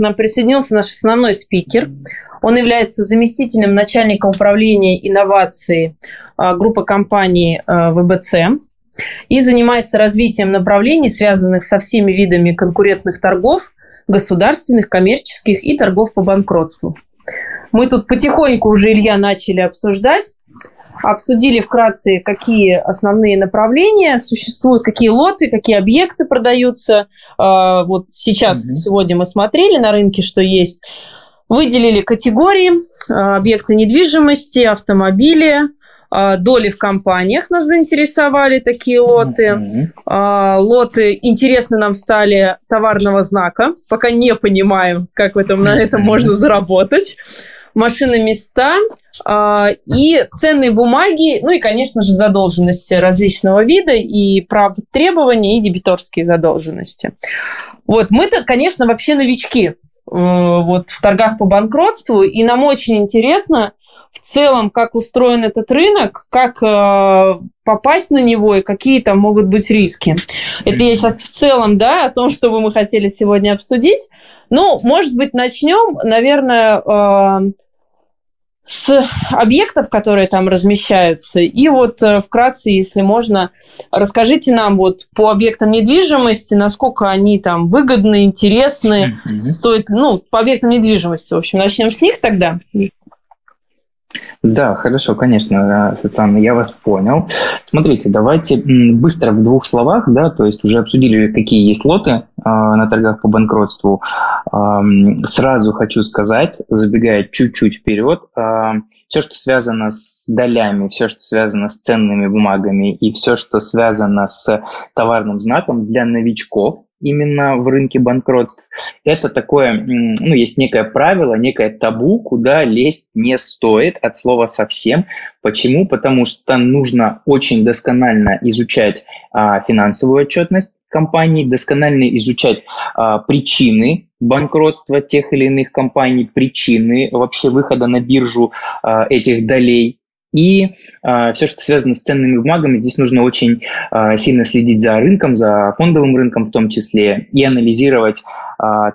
нам присоединился наш основной спикер. Он является заместителем начальника управления инноваций а, группы компаний а, ВБЦ и занимается развитием направлений, связанных со всеми видами конкурентных торгов, государственных, коммерческих и торгов по банкротству. Мы тут потихоньку уже, Илья, начали обсуждать обсудили вкратце, какие основные направления существуют, какие лоты, какие объекты продаются. А, вот сейчас, mm сегодня мы смотрели на рынке, что есть. Выделили категории, а, объекты недвижимости, автомобили, а, доли в компаниях нас заинтересовали такие лоты. Mm-hmm. Лоты интересны нам стали товарного знака. Пока не понимаем, как в этом, на этом можно заработать. Машины места, а, и ценные бумаги, ну и, конечно же, задолженности различного вида, и прав требования, и дебиторские задолженности. Вот, мы-то, конечно, вообще новички э, вот, в торгах по банкротству, и нам очень интересно в целом, как устроен этот рынок, как э, попасть на него и какие там могут быть риски. Это я сейчас в целом, да, о том, что бы мы хотели сегодня обсудить. Ну, может быть, начнем, наверное, э, с объектов, которые там размещаются. И вот э, вкратце, если можно, расскажите нам вот по объектам недвижимости, насколько они там выгодны, интересны, mm-hmm. стоит, ну, по объектам недвижимости, в общем, начнем с них тогда. Да, хорошо, конечно, Светлана, я вас понял. Смотрите, давайте быстро в двух словах, да, то есть уже обсудили, какие есть лоты э, на торгах по банкротству. Э, сразу хочу сказать, забегая чуть-чуть вперед, э, все, что связано с долями, все, что связано с ценными бумагами и все, что связано с товарным знаком для новичков, именно в рынке банкротств. Это такое, ну, есть некое правило, некое табу, куда лезть не стоит от слова совсем. Почему? Потому что нужно очень досконально изучать а, финансовую отчетность компаний, досконально изучать а, причины банкротства тех или иных компаний, причины вообще выхода на биржу а, этих долей, и э, все, что связано с ценными бумагами, здесь нужно очень э, сильно следить за рынком, за фондовым рынком в том числе, и анализировать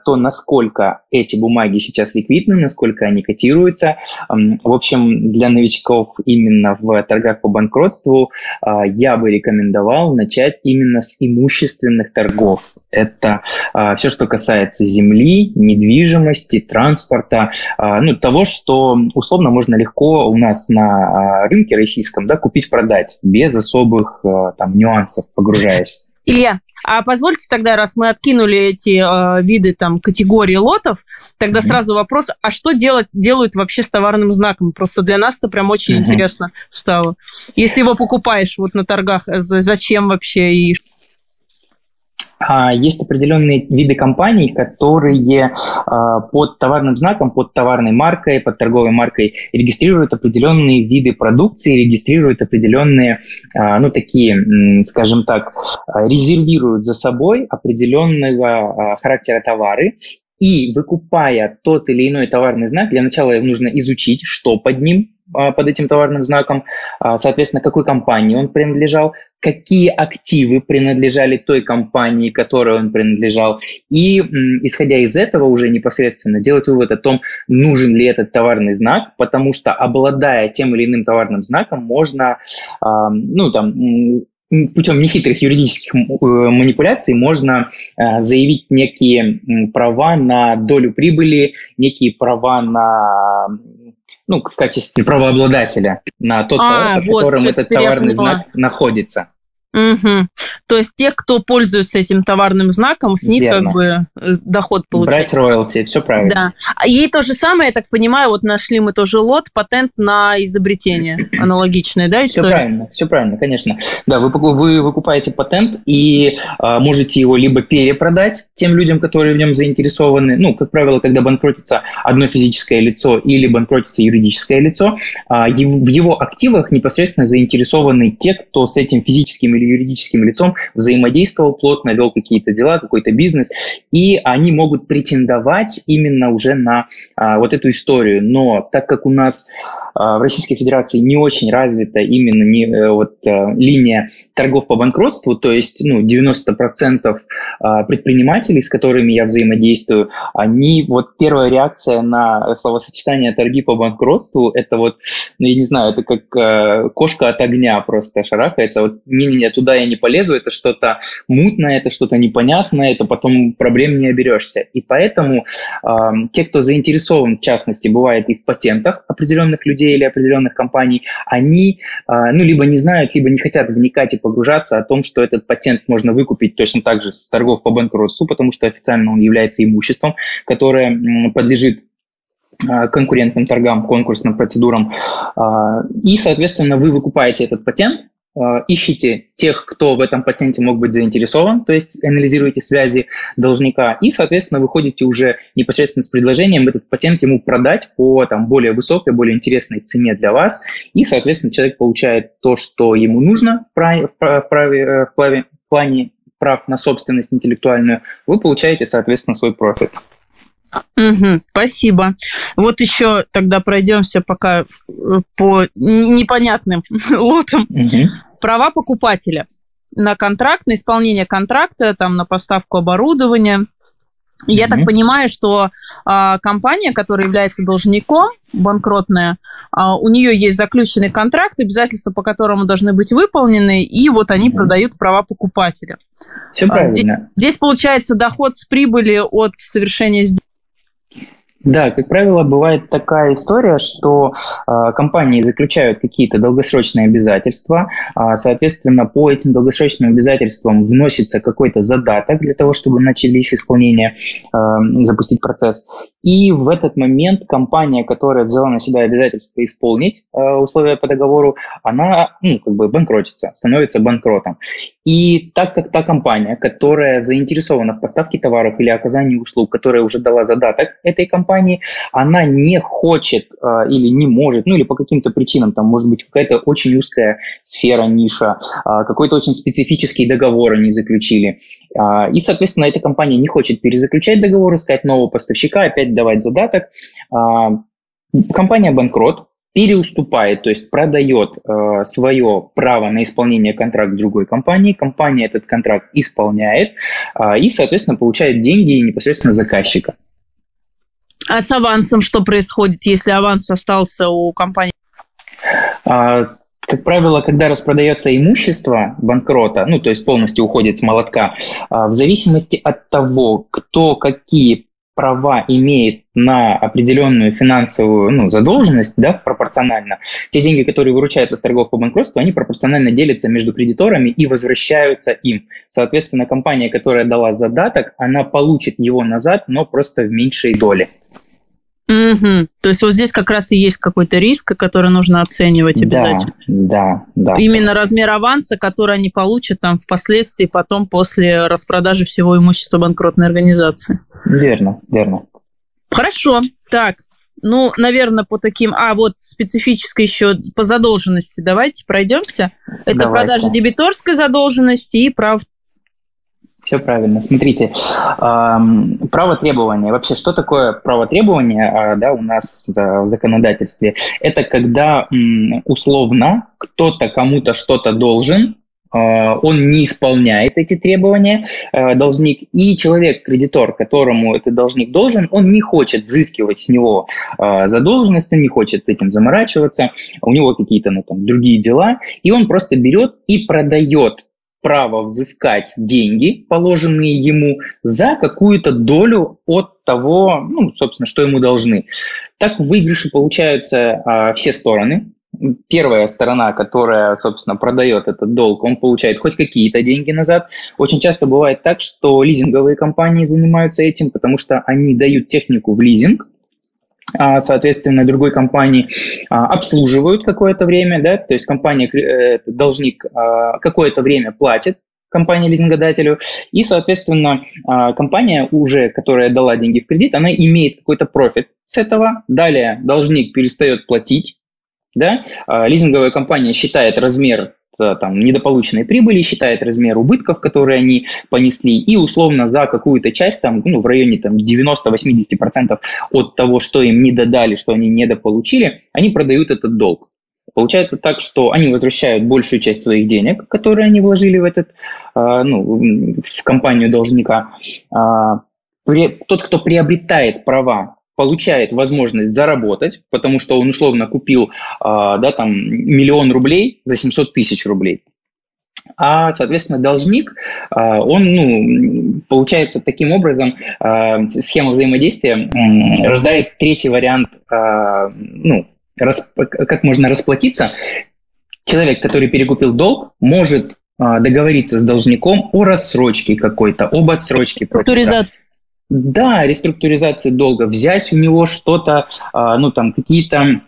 то, насколько эти бумаги сейчас ликвидны, насколько они котируются. В общем, для новичков именно в торгах по банкротству э, я бы рекомендовал начать именно с имущественных торгов. Это э, все, что касается земли, недвижимости, транспорта, ну, того, что условно можно легко у нас на рынке российском, да, купить-продать без особых там нюансов, погружаясь. Илья, а позвольте тогда, раз мы откинули эти э, виды там категории лотов, тогда mm-hmm. сразу вопрос, а что делать, делают вообще с товарным знаком? Просто для нас это прям очень mm-hmm. интересно стало. Если его покупаешь вот на торгах, э, зачем вообще и есть определенные виды компаний, которые а, под товарным знаком, под товарной маркой, под торговой маркой регистрируют определенные виды продукции, регистрируют определенные, а, ну, такие, скажем так, резервируют за собой определенного характера товары. И выкупая тот или иной товарный знак, для начала нужно изучить, что под ним, а, под этим товарным знаком, а, соответственно, какой компании он принадлежал, какие активы принадлежали той компании, которой он принадлежал, и исходя из этого уже непосредственно делать вывод о том, нужен ли этот товарный знак, потому что обладая тем или иным товарным знаком, можно, а, ну, там, путем нехитрых юридических э, манипуляций можно заявить некие права на долю прибыли, некие права на ну, в качестве правообладателя на тот а, товар, под вот, которым этот товарный знак находится. Угу. То есть те, кто пользуется этим товарным знаком, с них Верно. как бы э, доход получают. Брать роялти, все правильно. Да. А и то же самое, я так понимаю, вот нашли мы тоже лот, патент на изобретение аналогичное, да, история? Все правильно, все правильно, конечно. Да, вы, вы выкупаете патент и а, можете его либо перепродать тем людям, которые в нем заинтересованы, ну, как правило, когда банкротится одно физическое лицо или банкротится юридическое лицо, а, в его активах непосредственно заинтересованы те, кто с этим физическим или юридическим лицом взаимодействовал плотно, вел какие-то дела, какой-то бизнес, и они могут претендовать именно уже на а, вот эту историю. Но так как у нас в Российской Федерации не очень развита именно не, э, вот, линия торгов по банкротству, то есть ну, 90% предпринимателей, с которыми я взаимодействую, они, вот первая реакция на словосочетание торги по банкротству, это вот, ну, я не знаю, это как кошка от огня просто шарахается, вот не-не-не, туда я не полезу, это что-то мутное, это что-то непонятное, это потом проблем не оберешься. И поэтому э, те, кто заинтересован, в частности, бывает и в патентах определенных людей или определенных компаний, они, э, ну, либо не знают, либо не хотят вникать погружаться о том, что этот патент можно выкупить точно так же с торгов по банкротству, потому что официально он является имуществом, которое подлежит конкурентным торгам, конкурсным процедурам. И, соответственно, вы выкупаете этот патент, ищите тех, кто в этом патенте мог быть заинтересован, то есть анализируете связи должника, и, соответственно, выходите уже непосредственно с предложением этот патент ему продать по там, более высокой, более интересной цене для вас, и, соответственно, человек получает то, что ему нужно в, праве, в, праве, э, в плане прав на собственность интеллектуальную, вы получаете, соответственно, свой профит. Угу, спасибо. Вот еще тогда пройдемся пока э, по непонятным лотам. Угу права покупателя на контракт, на исполнение контракта, там, на поставку оборудования. Я mm-hmm. так понимаю, что а, компания, которая является должником, банкротная, а, у нее есть заключенный контракт, обязательства по которому должны быть выполнены, и вот они mm-hmm. продают права покупателя. Все правильно. Здесь, здесь получается доход с прибыли от совершения сделки да, как правило, бывает такая история, что э, компании заключают какие-то долгосрочные обязательства, э, соответственно, по этим долгосрочным обязательствам вносится какой-то задаток для того, чтобы начались исполнение, э, запустить процесс. И в этот момент компания, которая взяла на себя обязательство исполнить э, условия по договору, она ну, как бы банкротится, становится банкротом. И так как та компания, которая заинтересована в поставке товаров или оказании услуг, которая уже дала задаток этой компании, она не хочет э, или не может, ну или по каким-то причинам, там может быть какая-то очень узкая сфера, ниша, э, какой-то очень специфический договор они заключили. Э, и, соответственно, эта компания не хочет перезаключать договор, искать нового поставщика, опять давать задаток. Э, компания банкрот, переуступает, то есть продает э, свое право на исполнение контракта другой компании, компания этот контракт исполняет э, и, соответственно, получает деньги непосредственно заказчика. А с авансом что происходит, если аванс остался у компании? А, как правило, когда распродается имущество банкрота, ну, то есть полностью уходит с молотка, а, в зависимости от того, кто какие права имеет на определенную финансовую ну, задолженность, да, пропорционально, те деньги, которые выручаются с торгов по банкротству, они пропорционально делятся между кредиторами и возвращаются им. Соответственно, компания, которая дала задаток, она получит его назад, но просто в меньшей доле. Угу. То есть вот здесь как раз и есть какой-то риск, который нужно оценивать обязательно. Да, да, да. Именно размер аванса, который они получат там впоследствии, потом после распродажи всего имущества банкротной организации. Верно, верно. Хорошо. Так, ну, наверное, по таким... А, вот специфической еще по задолженности давайте пройдемся. Это давайте. продажа дебиторской задолженности и прав все правильно. Смотрите, право требования. Вообще, что такое право требования а, да, у нас в законодательстве? Это когда условно кто-то кому-то что-то должен, а, он не исполняет эти требования, а, должник, и человек, кредитор, которому этот должник должен, он не хочет взыскивать с него задолженность, он не хочет этим заморачиваться, у него какие-то ну, там, другие дела, и он просто берет и продает право взыскать деньги, положенные ему, за какую-то долю от того, ну, собственно, что ему должны. Так в выигрыше получаются а, все стороны. Первая сторона, которая, собственно, продает этот долг, он получает хоть какие-то деньги назад. Очень часто бывает так, что лизинговые компании занимаются этим, потому что они дают технику в лизинг, соответственно, другой компании а, обслуживают какое-то время, да, то есть компания, э, должник а, какое-то время платит компании лизингодателю, и, соответственно, компания уже, которая дала деньги в кредит, она имеет какой-то профит с этого, далее должник перестает платить, да, лизинговая компания считает размер там, недополученной прибыли, считает размер убытков, которые они понесли, и условно за какую-то часть, там, ну, в районе там, 90-80% от того, что им не додали, что они недополучили, они продают этот долг. Получается так, что они возвращают большую часть своих денег, которые они вложили в этот, э, ну, в компанию должника. Э, тот, кто приобретает права получает возможность заработать, потому что он условно купил а, да, там, миллион рублей за 700 тысяч рублей. А, соответственно, должник, а, он, ну, получается, таким образом а, схема взаимодействия рождает третий вариант, ну, как можно расплатиться. Человек, который перекупил долг, может договориться с должником о рассрочке какой-то, об отсрочке. Структуризация да, реструктуризация долга, взять у него что-то, а, ну там какие-то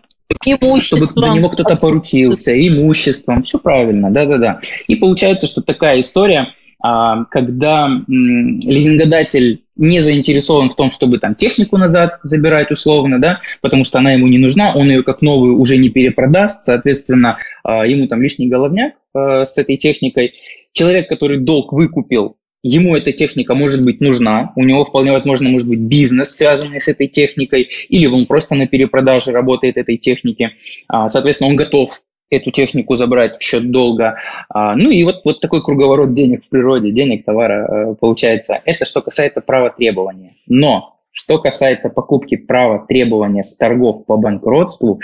чтобы за него кто-то поручился, имуществом, все правильно, да-да-да. И получается, что такая история, а, когда лизингодатель не заинтересован в том, чтобы там технику назад забирать условно, да, потому что она ему не нужна, он ее как новую уже не перепродаст, соответственно, а, ему там лишний головняк с этой техникой. Человек, который долг выкупил, ему эта техника может быть нужна, у него вполне возможно может быть бизнес, связанный с этой техникой, или он просто на перепродаже работает этой техники. А, соответственно, он готов эту технику забрать в счет долга. А, ну и вот, вот такой круговорот денег в природе, денег, товара э, получается. Это что касается права требования. Но что касается покупки права требования с торгов по банкротству,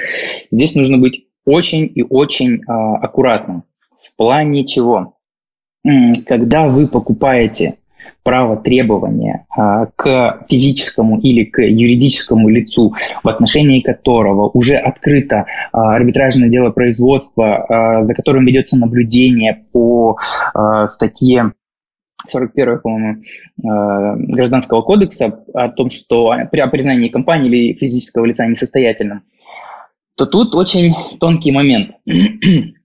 здесь нужно быть очень и очень а, аккуратным. В плане чего? Когда вы покупаете право требования а, к физическому или к юридическому лицу, в отношении которого уже открыто а, арбитражное дело производства, а, за которым ведется наблюдение по статье 41, по-моему, Гражданского кодекса о том, что при признании компании или физического лица несостоятельным, то тут очень тонкий момент.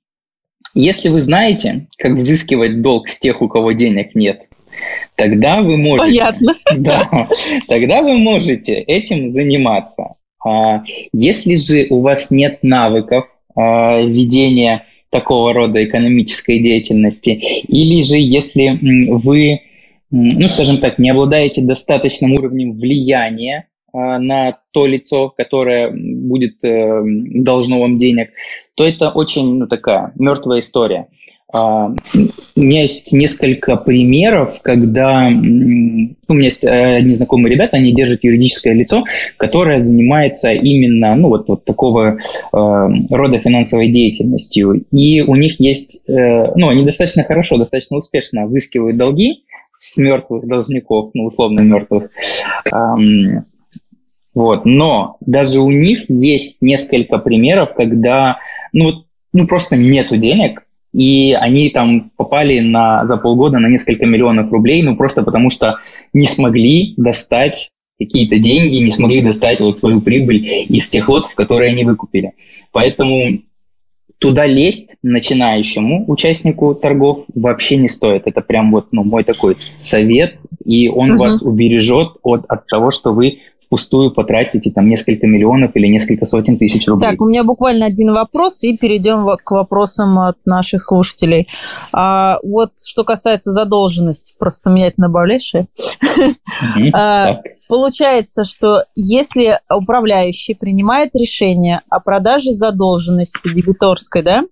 Если вы знаете, как взыскивать долг с тех, у кого денег нет, тогда вы можете... Понятно. Да, тогда вы можете этим заниматься. А если же у вас нет навыков а, ведения такого рода экономической деятельности, или же если вы, ну, скажем так, не обладаете достаточным уровнем влияния на то лицо, которое будет э, должно вам денег, то это очень ну, такая мертвая история. А, у меня есть несколько примеров, когда у меня есть э, одни знакомые ребята, они держат юридическое лицо, которое занимается именно ну, вот, вот такого э, рода финансовой деятельностью. И у них есть, э, ну, они достаточно хорошо, достаточно успешно взыскивают долги с мертвых должников, ну, условно мертвых. Вот. Но даже у них есть несколько примеров, когда ну, ну, просто нету денег, и они там попали на, за полгода на несколько миллионов рублей, ну просто потому что не смогли достать какие-то деньги, не смогли достать вот свою прибыль из тех лотов, которые они выкупили. Поэтому туда лезть начинающему участнику торгов вообще не стоит. Это прям вот ну, мой такой совет, и он угу. вас убережет от, от того, что вы впустую потратите там несколько миллионов или несколько сотен тысяч рублей. Так, у меня буквально один вопрос, и перейдем к вопросам от наших слушателей. А, вот что касается задолженности, просто меня это набавляешь? А, получается, что если управляющий принимает решение о продаже задолженности дебиторской, да,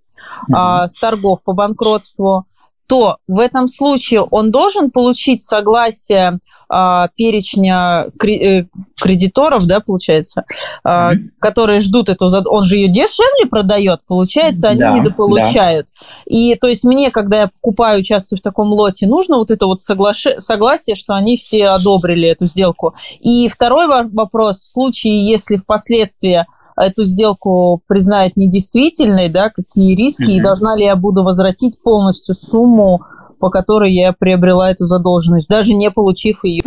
с торгов по банкротству, то в этом случае он должен получить согласие а, перечня э, кредиторов, да, получается, а, mm-hmm. которые ждут эту, он же ее дешевле продает, получается, они да, недополучают. Да. И то есть мне, когда я покупаю, участвую в таком лоте, нужно вот это вот соглаш- согласие, что они все одобрили эту сделку. И второй вопрос, в случае, если впоследствии эту сделку признают недействительной, да, какие риски, mm-hmm. и должна ли я буду возвратить полностью сумму, по которой я приобрела эту задолженность, даже не получив ее.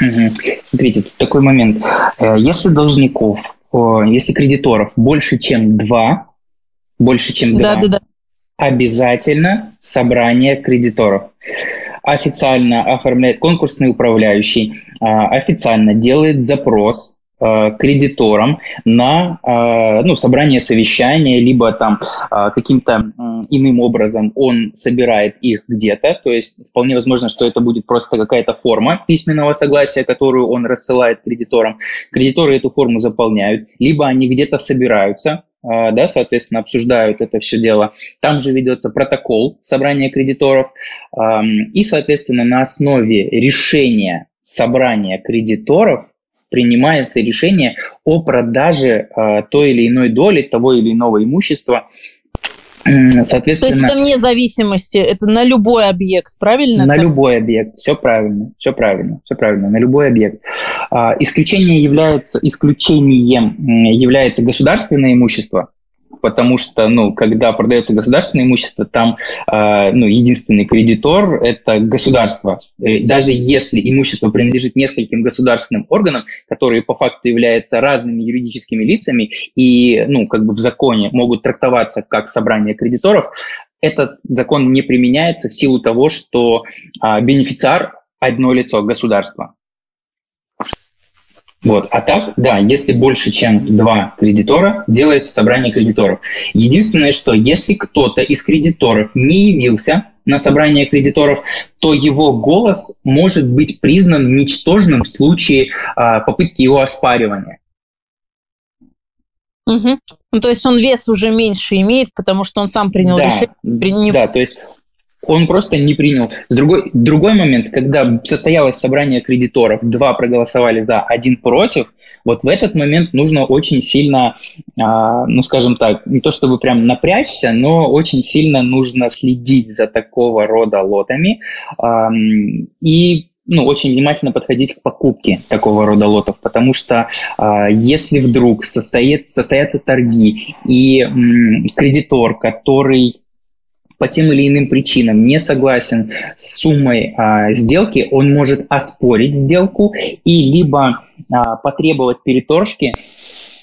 Угу. Смотрите, тут такой момент. Э, если должников, если кредиторов больше, чем два, больше, чем два, да, да, да. обязательно собрание кредиторов. Официально оформляет конкурсный управляющий, а, официально делает запрос Э, кредиторам на э, ну, собрание совещания, либо там э, каким-то иным образом он собирает их где-то, то есть вполне возможно, что это будет просто какая-то форма письменного согласия, которую он рассылает кредиторам. Кредиторы эту форму заполняют, либо они где-то собираются, да, соответственно, обсуждают это все дело. Там же ведется протокол собрания кредиторов, и, соответственно, на основе решения собрания кредиторов принимается решение о продаже э, той или иной доли того или иного имущества. Соответственно, То есть это вне зависимости, это на любой объект, правильно? На так? любой объект, все правильно, все правильно, все правильно, на любой объект. А, исключение является, исключением является государственное имущество, потому что, ну, когда продается государственное имущество, там, э, ну, единственный кредитор – это государство. И даже если имущество принадлежит нескольким государственным органам, которые по факту являются разными юридическими лицами и, ну, как бы в законе могут трактоваться как собрание кредиторов, этот закон не применяется в силу того, что э, бенефициар – одно лицо государства. Вот. А так, да, если больше, чем два кредитора, делается собрание кредиторов. Единственное, что если кто-то из кредиторов не явился на собрание кредиторов, то его голос может быть признан ничтожным в случае а, попытки его оспаривания. Угу. Ну, то есть он вес уже меньше имеет, потому что он сам принял да, решение. Да, то есть он просто не принял. С другой, другой момент, когда состоялось собрание кредиторов, два проголосовали за, один против, вот в этот момент нужно очень сильно, а, ну скажем так, не то чтобы прям напрячься, но очень сильно нужно следить за такого рода лотами а, и ну, очень внимательно подходить к покупке такого рода лотов, потому что э, если вдруг состоит, состоятся торги и м, кредитор, который по тем или иным причинам не согласен с суммой а, сделки, он может оспорить сделку и либо а, потребовать переторжки,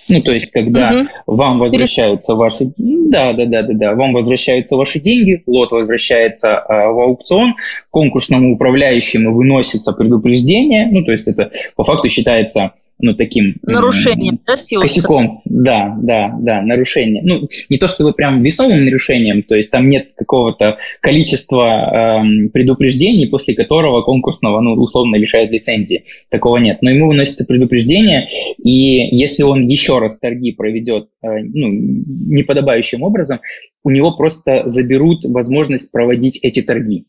ну, то есть, когда угу. вам возвращаются ваши... Да, да, да, да, да. Вам возвращаются ваши деньги, лот возвращается а, в аукцион, конкурсному управляющему выносится предупреждение, ну, то есть, это по факту считается ну, таким... Нарушением, да, силы? Косяком, да, да, да, нарушение. Ну, не то чтобы прям весомым нарушением, то есть там нет какого-то количества эм, предупреждений, после которого конкурсного, ну, условно лишают лицензии. Такого нет. Но ему выносится предупреждение, и если он еще раз торги проведет, э, ну, неподобающим образом, у него просто заберут возможность проводить эти торги.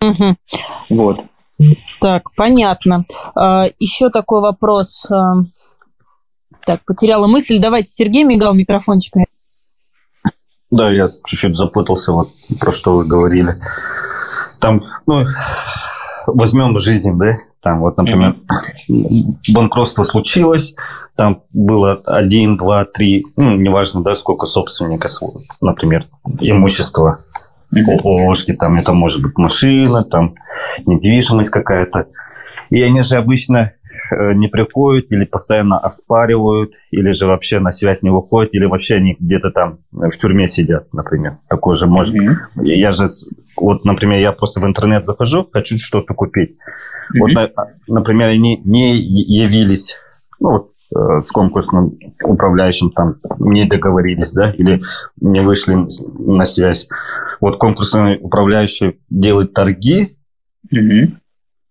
Угу. Вот. Так, понятно. А, еще такой вопрос. А, так, потеряла мысль. Давайте, Сергей мигал микрофончик. Да, я чуть-чуть запутался, вот про что вы говорили. Там, ну, возьмем жизнь, да, там вот, например, mm-hmm. банкротство случилось, там было один, два, три, ну, неважно, да, сколько собственника, например, имущества ложки, там это может быть машина, там недвижимость какая-то. И они же обычно э, не приходят или постоянно оспаривают, или же вообще на связь не выходят, или вообще они где-то там в тюрьме сидят, например. Такое же может. Mm-hmm. Я же, вот, например, я просто в интернет захожу, хочу что-то купить. Mm-hmm. Вот, например, они не явились, ну, вот, Э, с конкурсным управляющим там не договорились, да, или не вышли на связь. Вот конкурсный управляющий делает торги, угу.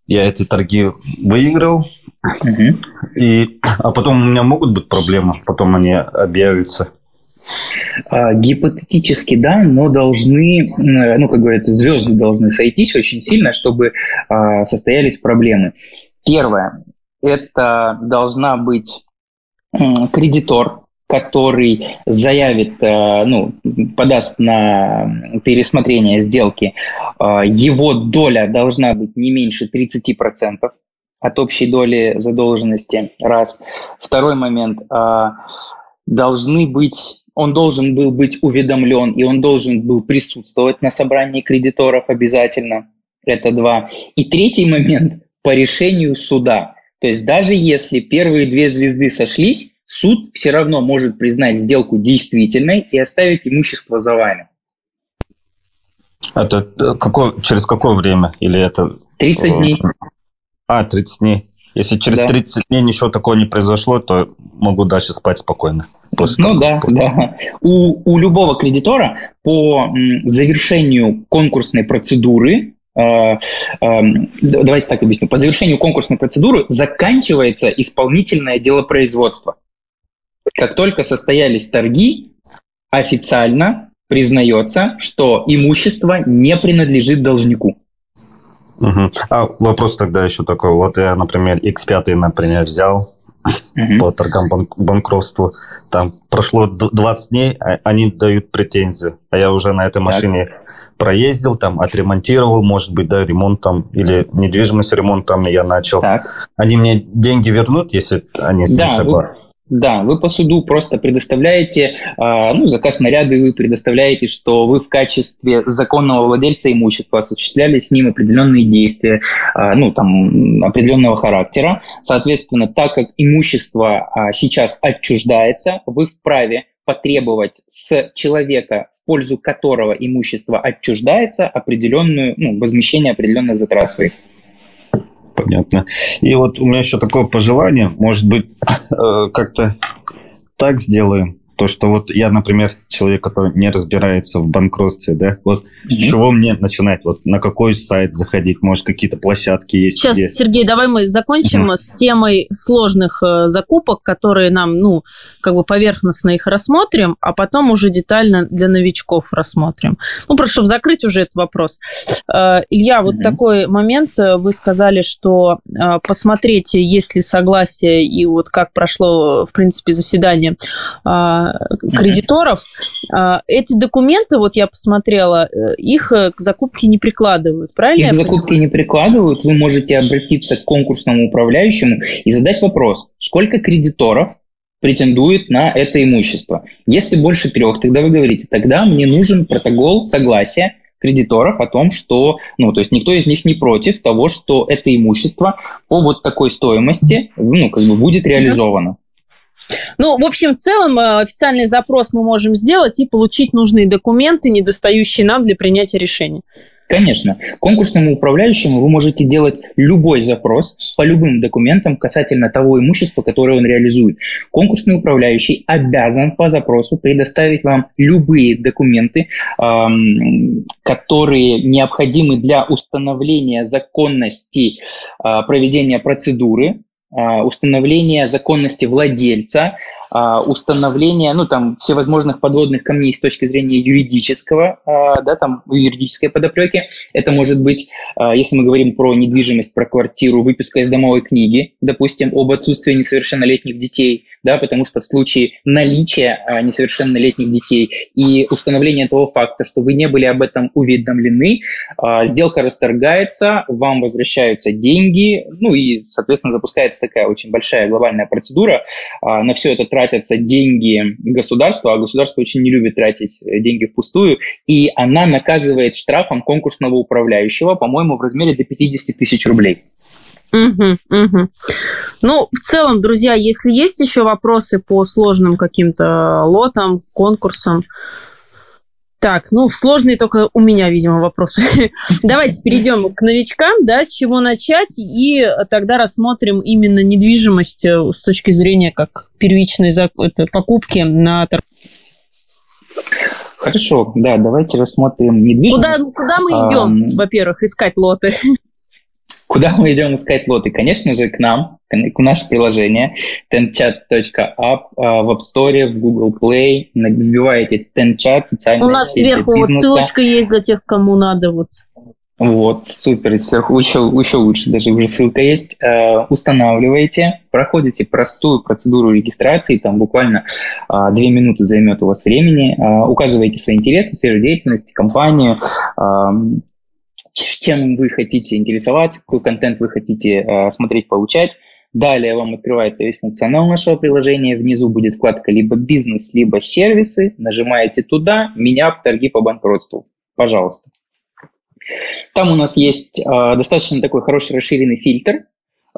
я эти торги выиграл, угу. и, а потом у меня могут быть проблемы, потом они объявятся. А, гипотетически, да, но должны, ну, как говорится, звезды должны сойтись очень сильно, чтобы а, состоялись проблемы. Первое, это должна быть кредитор, который заявит, э, ну, подаст на пересмотрение сделки, э, его доля должна быть не меньше 30% от общей доли задолженности. Раз. Второй момент. Э, должны быть, он должен был быть уведомлен, и он должен был присутствовать на собрании кредиторов обязательно. Это два. И третий момент по решению суда. То есть даже если первые две звезды сошлись, суд все равно может признать сделку действительной и оставить имущество за вами. Это какое, через какое время? Или это... 30 дней. А, 30 дней. Если через да. 30 дней ничего такого не произошло, то могу дальше спать спокойно. После ну да, да. У, у любого кредитора по завершению конкурсной процедуры э, э, давайте так объясню. По завершению конкурсной процедуры заканчивается исполнительное делопроизводство. Как только состоялись торги, официально признается, что имущество не принадлежит должнику. Угу. А вопрос тогда еще такой. Вот я, например, X5, например, взял угу. по торгам банк- банкротству. Там прошло 20 дней, а они дают претензию. А я уже на этой машине так. проездил, там отремонтировал, может быть, да, ремонт там, или недвижимость ремонт там я начал. Так. Они мне деньги вернут, если они с да, согласны? Да, вы по суду просто предоставляете, а, ну, заказ наряды вы предоставляете, что вы в качестве законного владельца имущества осуществляли с ним определенные действия, а, ну, там, определенного характера. Соответственно, так как имущество а, сейчас отчуждается, вы вправе потребовать с человека, в пользу которого имущество отчуждается, определенную, ну, возмещение определенных затрат своих. Понятно. И вот у меня еще такое пожелание, может быть, э, как-то так сделаем то, что вот я, например, человек, который не разбирается в банкротстве, да, вот mm-hmm. с чего мне начинать, вот на какой сайт заходить, может, какие-то площадки есть? Сейчас, где... Сергей, давай мы закончим mm-hmm. с темой сложных э, закупок, которые нам, ну, как бы поверхностно их рассмотрим, а потом уже детально для новичков рассмотрим. Ну, просто чтобы закрыть уже этот вопрос. Э, Илья, вот mm-hmm. такой момент, э, вы сказали, что э, посмотреть, есть ли согласие и вот как прошло, в принципе, заседание э, кредиторов. А, эти документы, вот я посмотрела, э, их э, к закупке не прикладывают, правильно? Их к закупке не прикладывают. Вы можете обратиться к конкурсному управляющему и задать вопрос, сколько кредиторов претендует на это имущество. Если больше трех, тогда вы говорите, тогда мне нужен протокол согласия кредиторов о том, что, ну, то есть никто из них не против того, что это имущество по вот такой стоимости, ну, как бы будет реализовано. Ну, в общем, в целом э, официальный запрос мы можем сделать и получить нужные документы, недостающие нам для принятия решения. Конечно. Конкурсному управляющему вы можете делать любой запрос по любым документам касательно того имущества, которое он реализует. Конкурсный управляющий обязан по запросу предоставить вам любые документы, эм, которые необходимы для установления законности э, проведения процедуры установление законности владельца, а, установление, ну, там, всевозможных подводных камней с точки зрения юридического, а, да, там, юридической подоплеки. Это может быть, а, если мы говорим про недвижимость, про квартиру, выписка из домовой книги, допустим, об отсутствии несовершеннолетних детей, да, потому что в случае наличия несовершеннолетних детей и установления того факта, что вы не были об этом уведомлены, сделка расторгается, вам возвращаются деньги, ну и, соответственно, запускается такая очень большая глобальная процедура. На все это тратится тратятся деньги государства, а государство очень не любит тратить э, деньги впустую, и она наказывает штрафом конкурсного управляющего, по-моему, в размере до 50 тысяч рублей. Угу, угу. Ну, в целом, друзья, если есть еще вопросы по сложным каким-то лотам, конкурсам, так, ну, сложные только у меня, видимо, вопросы. Давайте перейдем к новичкам, да, с чего начать, и тогда рассмотрим именно недвижимость э, с точки зрения как первичной это, покупки на. Хорошо, да, давайте рассмотрим недвижимость. Куда, куда мы идем, а, во-первых, искать лоты? Куда мы идем искать лоты? Конечно же, к нам, к наше приложение tenchat.app а, в App Store, в Google Play. Набиваете tenchat, социальные У нас сверху вот ссылочка есть для тех, кому надо. Вот. Вот, супер, сверху еще, еще лучше, даже уже ссылка есть. Э, устанавливаете, проходите простую процедуру регистрации, там буквально э, две минуты займет у вас времени, э, указываете свои интересы, сферу деятельности, компанию, э, чем вы хотите интересоваться, какой контент вы хотите э, смотреть, получать. Далее вам открывается весь функционал нашего приложения. Внизу будет вкладка либо бизнес, либо сервисы. Нажимаете туда, меня торги по банкротству. Пожалуйста. Там у нас есть э, достаточно такой хороший расширенный фильтр. Э,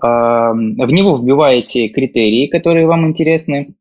в него вбиваете критерии, которые вам интересны.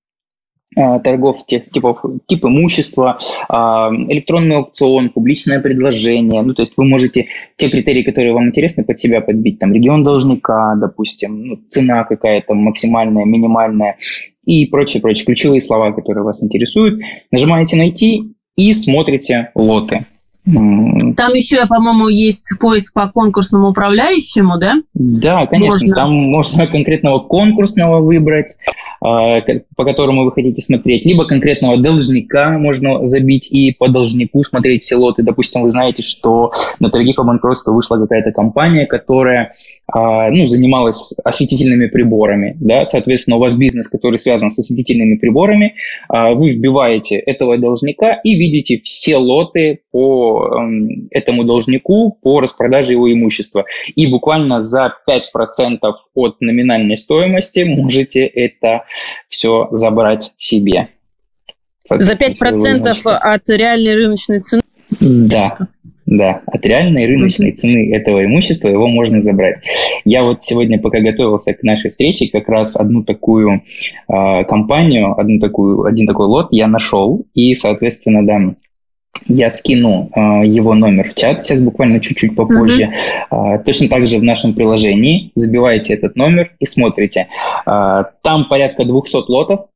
Э, торгов тех типов, тип имущества, а, электронный аукцион, публичное предложение. Ну, то есть вы можете те критерии, которые вам интересны, под себя подбить. Там регион должника, допустим, ну, цена какая-то максимальная, минимальная и прочие, прочие ключевые слова, которые вас интересуют. Нажимаете «Найти» и смотрите лоты. Там еще, по-моему, есть поиск по конкурсному управляющему, да? Да, конечно. Можно. Там можно конкретного конкурсного выбрать, а, по которому вы хотите смотреть, либо конкретного должника можно забить и по должнику смотреть все лоты. Допустим, вы знаете, что на торги по банкротству вышла какая-то компания, которая ну, занималась осветительными приборами, да, соответственно, у вас бизнес, который связан с осветительными приборами, а, вы вбиваете этого должника и видите все лоты по эм, этому должнику по распродаже его имущества. И буквально за 5% от номинальной стоимости можете это все забрать себе. За 5% от реальной рыночной цены? Да. Да, от реальной рыночной mm-hmm. цены этого имущества его можно забрать. Я вот сегодня, пока готовился к нашей встрече, как раз одну такую э, компанию, одну такую, один такой лот я нашел, и, соответственно, да, я скину э, его номер в чат сейчас буквально чуть-чуть попозже. Mm-hmm. Э, точно так же в нашем приложении забиваете этот номер и смотрите. Э, там порядка 200 лотов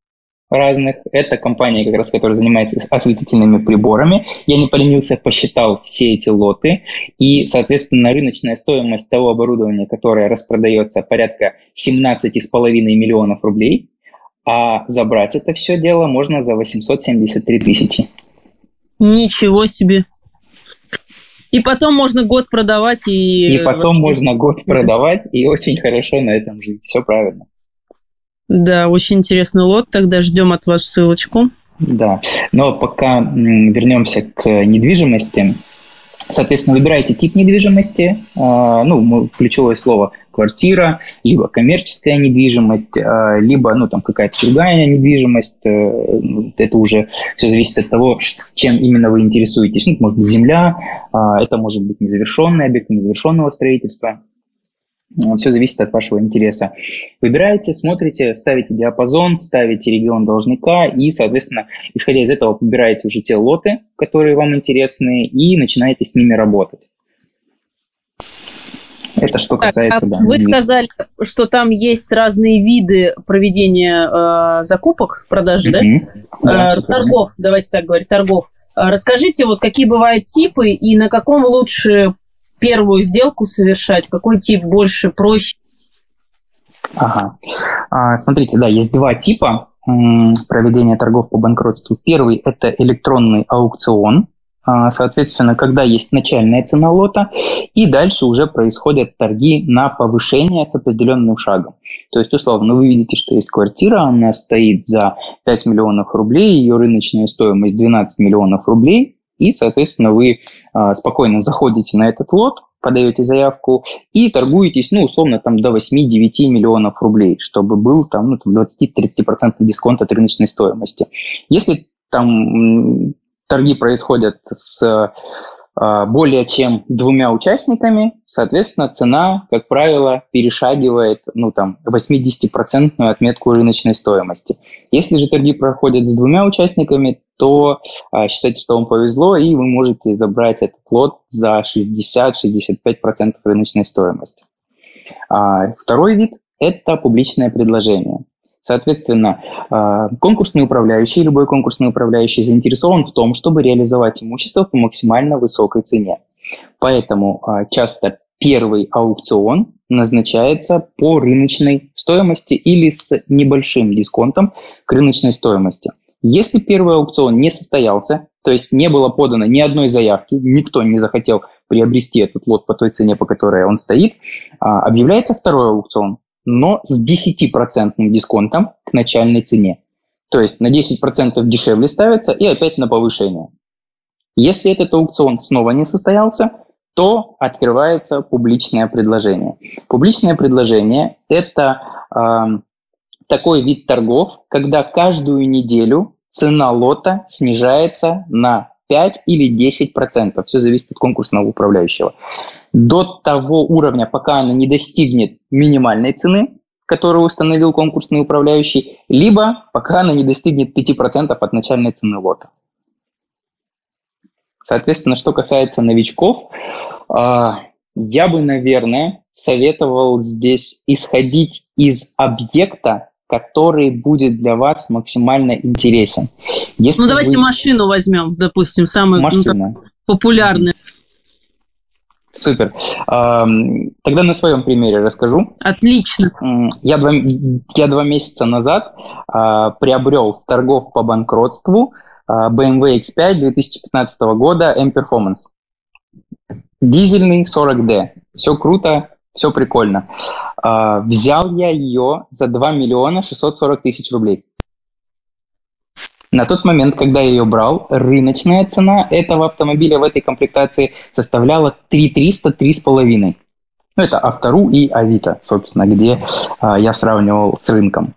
разных. Это компания, как раз, которая занимается осветительными приборами. Я не поленился, посчитал все эти лоты. И, соответственно, рыночная стоимость того оборудования, которое распродается, порядка 17,5 миллионов рублей. А забрать это все дело можно за 873 тысячи. Ничего себе. И потом можно год продавать и... И потом вообще... можно год продавать и очень хорошо на этом жить. Все правильно. Да, очень интересный лот. Тогда ждем от вас ссылочку. Да, но пока вернемся к недвижимости. Соответственно, выбираете тип недвижимости, а, ну, ключевое слово квартира, либо коммерческая недвижимость, а, либо, ну, там какая-то другая недвижимость. Э, это уже все зависит от того, чем именно вы интересуетесь. Ну, это может быть земля, а, это может быть незавершенный объект незавершенного строительства. Все зависит от вашего интереса. Выбираете, смотрите, ставите диапазон, ставите регион должника и, соответственно, исходя из этого, выбираете уже те лоты, которые вам интересны, и начинаете с ними работать. Это что касается... Так, да, вы сказали, что там есть разные виды проведения э, закупок, продажи, mm-hmm. да? э, торгов, давайте так говорить, торгов. Расскажите, вот какие бывают типы и на каком лучше первую сделку совершать? Какой тип больше, проще? Ага. А, смотрите, да, есть два типа проведения торгов по банкротству. Первый – это электронный аукцион, а, соответственно, когда есть начальная цена лота, и дальше уже происходят торги на повышение с определенным шагом. То есть, условно, вы видите, что есть квартира, она стоит за 5 миллионов рублей, ее рыночная стоимость 12 миллионов рублей, и, соответственно, вы спокойно заходите на этот лот, подаете заявку и торгуетесь, ну, условно, там до 8-9 миллионов рублей, чтобы был там, ну, там 20-30% дисконт от рыночной стоимости. Если там торги происходят с а, более чем двумя участниками, соответственно, цена, как правило, перешагивает ну, там, 80% отметку рыночной стоимости. Если же торги проходят с двумя участниками, то а, считайте, что вам повезло, и вы можете забрать этот лот за 60-65% рыночной стоимости. А, второй вид – это публичное предложение. Соответственно, а, конкурсный управляющий, любой конкурсный управляющий заинтересован в том, чтобы реализовать имущество по максимально высокой цене. Поэтому а, часто первый аукцион назначается по рыночной стоимости или с небольшим дисконтом к рыночной стоимости. Если первый аукцион не состоялся, то есть не было подано ни одной заявки, никто не захотел приобрести этот лот по той цене, по которой он стоит, а, объявляется второй аукцион но с 10% дисконтом к начальной цене. То есть на 10% дешевле ставится и опять на повышение. Если этот аукцион снова не состоялся, то открывается публичное предложение. Публичное предложение – это э, такой вид торгов, когда каждую неделю цена лота снижается на 5 или 10 процентов. Все зависит от конкурсного управляющего. До того уровня, пока она не достигнет минимальной цены, которую установил конкурсный управляющий, либо пока она не достигнет 5% от начальной цены лота. Соответственно, что касается новичков, а, я бы, наверное, советовал здесь исходить из объекта, который будет для вас максимально интересен. Если ну, давайте вы... машину возьмем, допустим, самую Машина. Ну, популярную. Супер. Тогда на своем примере расскажу. Отлично. Я два, я два месяца назад а, приобрел с торгов по банкротству BMW X5 2015 года M-Performance. Дизельный 40D. Все круто, все прикольно. А, взял я ее за 2 миллиона 640 тысяч рублей. На тот момент, когда я ее брал, рыночная цена этого автомобиля в этой комплектации составляла 3300 3,5. Ну, это Автору и Авито, собственно, где а, я сравнивал с рынком.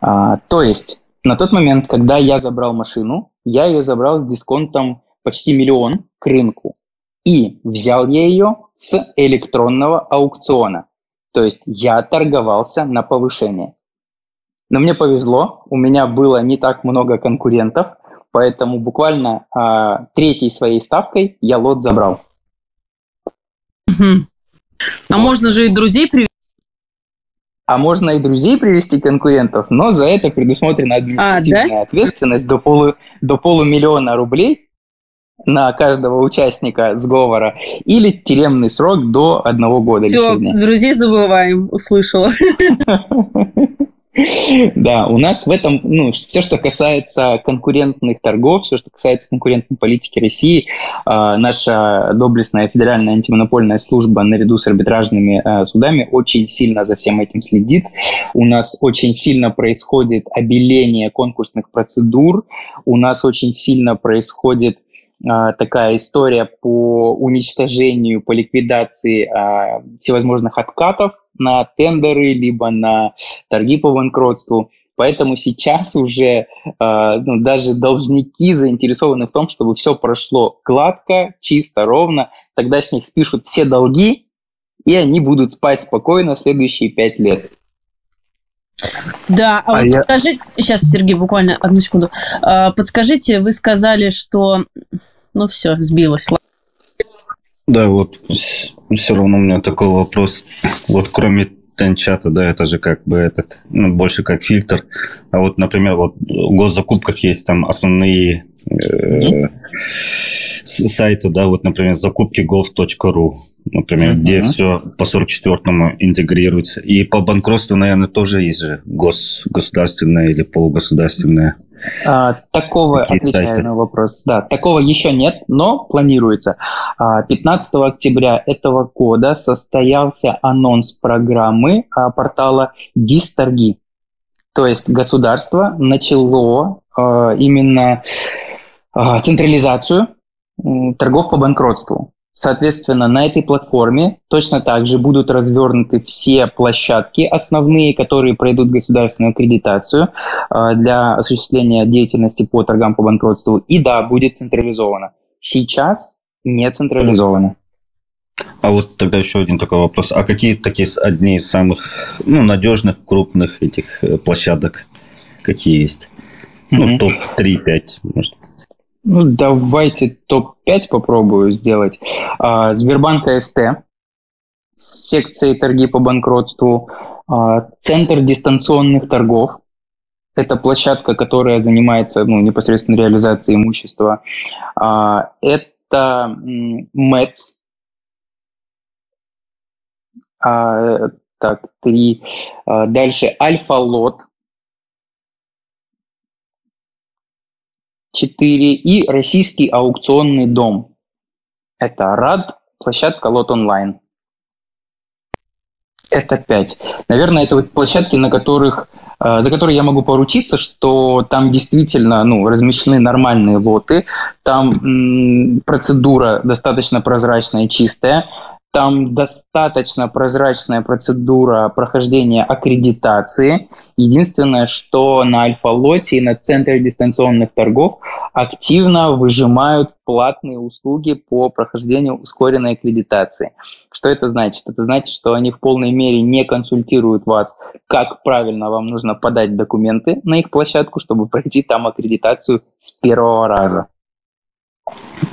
А, то есть, на тот момент, когда я забрал машину, я ее забрал с дисконтом почти миллион к рынку. И взял я ее с электронного аукциона. То есть я торговался на повышение. Но мне повезло, у меня было не так много конкурентов, поэтому буквально а, третьей своей ставкой я лот забрал. А вот. можно же и друзей привести. А можно и друзей привести конкурентов, но за это предусмотрена административная а, да? ответственность до, полу, до полумиллиона рублей на каждого участника сговора или тюремный срок до одного года Все, лишения. друзей забываем, услышала. Да, у нас в этом, ну, все, что касается конкурентных торгов, все, что касается конкурентной политики России, а, наша доблестная федеральная антимонопольная служба наряду с арбитражными а, судами очень сильно за всем этим следит. У нас очень сильно происходит обеление конкурсных процедур, у нас очень сильно происходит такая история по уничтожению, по ликвидации а, всевозможных откатов на тендеры, либо на торги по банкротству. Поэтому сейчас уже а, ну, даже должники заинтересованы в том, чтобы все прошло гладко, чисто, ровно. Тогда с них спишут все долги, и они будут спать спокойно следующие пять лет. Да, а, а вот я... подскажите, сейчас, Сергей, буквально одну секунду. Подскажите, вы сказали, что ну все, сбилось. Да, вот все равно у меня такой вопрос. Вот кроме Тенчата, да, это же как бы этот, ну, больше как фильтр. А вот, например, вот в госзакупках есть там основные э, сайты, да, вот, например, закупки gov.ru, например, mm-hmm. где все по 44-му интегрируется. И по банкротству, наверное, тоже есть же гос, государственное или полугосударственное. А, такого, отвечаю на вопрос, да, такого еще нет, но планируется. 15 а, октября этого года состоялся анонс программы а, портала Гисторги. То есть государство начало а, именно централизацию торгов по банкротству. Соответственно, на этой платформе точно так же будут развернуты все площадки основные, которые пройдут государственную аккредитацию э, для осуществления деятельности по торгам по банкротству. И да, будет централизовано. Сейчас не централизовано. А вот тогда еще один такой вопрос. А какие такие одни из самых ну, надежных, крупных этих э, площадок какие есть? Ну, топ-3-5, может. Ну, давайте топ-5 попробую сделать. А, Сбербанк АСТ, секции торги по банкротству, а, Центр дистанционных торгов, это площадка, которая занимается ну, непосредственно реализацией имущества. А, это МЭЦ. Так, три. Дальше Альфа-Лот. 4 и российский аукционный дом. Это РАД, площадка Лот Онлайн. Это 5. Наверное, это вот площадки, на которых, э, за которые я могу поручиться, что там действительно ну, размещены нормальные лоты, там м, процедура достаточно прозрачная и чистая, там достаточно прозрачная процедура прохождения аккредитации. Единственное, что на Альфа-лоте и на Центре дистанционных торгов активно выжимают платные услуги по прохождению ускоренной аккредитации. Что это значит? Это значит, что они в полной мере не консультируют вас, как правильно вам нужно подать документы на их площадку, чтобы пройти там аккредитацию с первого раза.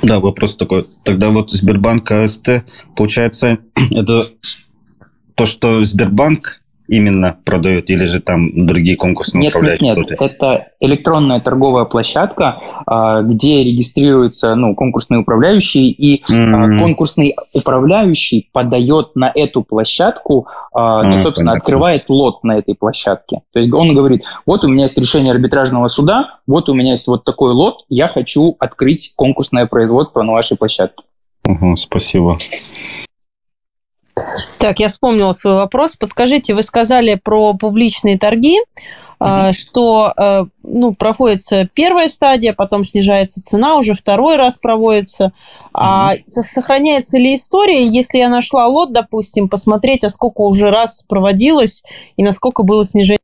Да, вопрос такой. Тогда вот Сбербанк АСТ, получается, это то, что Сбербанк именно продает, или же там другие конкурсные нет, управляющие? Нет, нет, это электронная торговая площадка, а, где регистрируются ну, конкурсные управляющие, и mm-hmm. конкурсный управляющий подает на эту площадку, mm-hmm. ну, собственно, понятно. открывает лот на этой площадке. То есть он говорит, вот у меня есть решение арбитражного суда, вот у меня есть вот такой лот, я хочу открыть конкурсное производство на вашей площадке. Угу, спасибо. Так, я вспомнила свой вопрос. Подскажите, вы сказали про публичные торги, mm-hmm. что э, ну, проходится первая стадия, потом снижается цена, уже второй раз проводится. Mm-hmm. А сохраняется ли история, если я нашла лот, допустим, посмотреть, а сколько уже раз проводилось и насколько было снижение?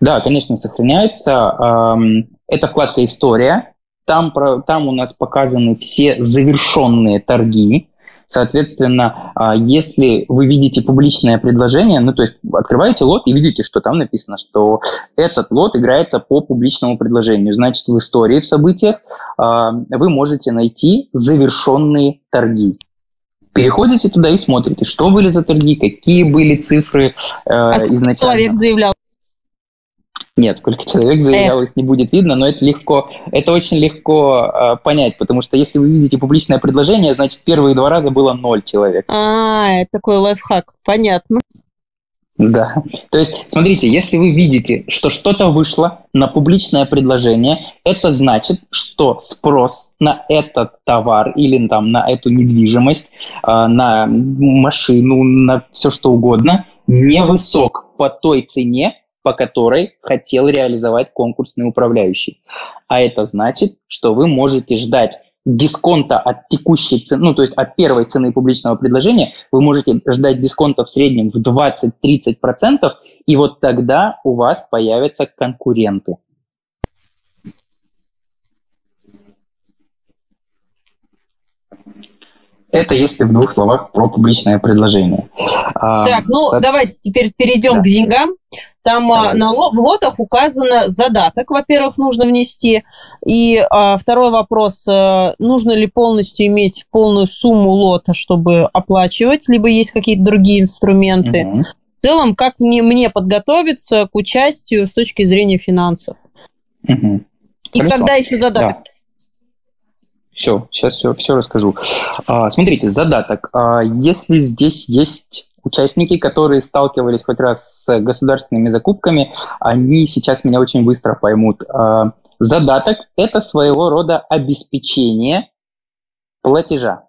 Да, конечно, сохраняется. Это вкладка «История». Там, там у нас показаны все завершенные торги, Соответственно, а, если вы видите публичное предложение, ну то есть открываете лот и видите, что там написано, что этот лот играется по публичному предложению, значит в истории, в событиях а, вы можете найти завершенные торги. Переходите туда и смотрите, что были за торги, какие были цифры э, а изначально. человек заявлял нет, сколько человек заявлялось, не будет видно, но это легко, это очень легко э, понять, потому что если вы видите публичное предложение, значит первые два раза было ноль человек. А, это такой лайфхак, понятно. Да. То есть, смотрите, если вы видите, что что-то вышло на публичное предложение, это значит, что спрос на этот товар или там на эту недвижимость, э, на машину, на все что угодно невысок по той цене, по которой хотел реализовать конкурсный управляющий. А это значит, что вы можете ждать дисконта от текущей цены, ну то есть от первой цены публичного предложения, вы можете ждать дисконта в среднем в 20-30%, и вот тогда у вас появятся конкуренты. Это если в двух словах про публичное предложение. Так, ну Со... давайте теперь перейдем да. к деньгам. Там а, Давайте. на лотах указано задаток, во-первых, нужно внести. И а, второй вопрос, а, нужно ли полностью иметь полную сумму лота, чтобы оплачивать, либо есть какие-то другие инструменты. Угу. В целом, как мне, мне подготовиться к участию с точки зрения финансов? Угу. И Хорошо. когда еще задаток? Да. Все, сейчас все, все расскажу. А, смотрите, задаток. А, если здесь есть участники, которые сталкивались хоть раз с государственными закупками, они сейчас меня очень быстро поймут. А, задаток – это своего рода обеспечение платежа.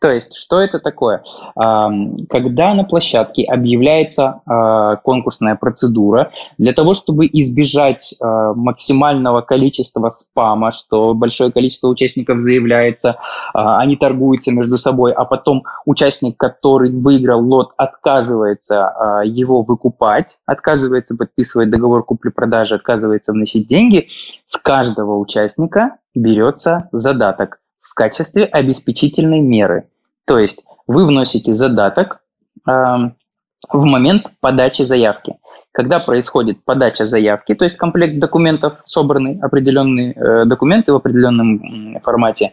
То есть, что это такое? Когда на площадке объявляется а, конкурсная процедура, для того, чтобы избежать а, максимального количества спама, что большое количество участников заявляется, а, они торгуются между собой, а потом участник, который выиграл лот, отказывается его выкупать, отказывается подписывать договор купли-продажи, отказывается вносить деньги, с каждого участника берется задаток в качестве обеспечительной меры. То есть вы вносите задаток э, в момент подачи заявки. Когда происходит подача заявки, то есть комплект документов, собраны определенные э, документы в определенном формате,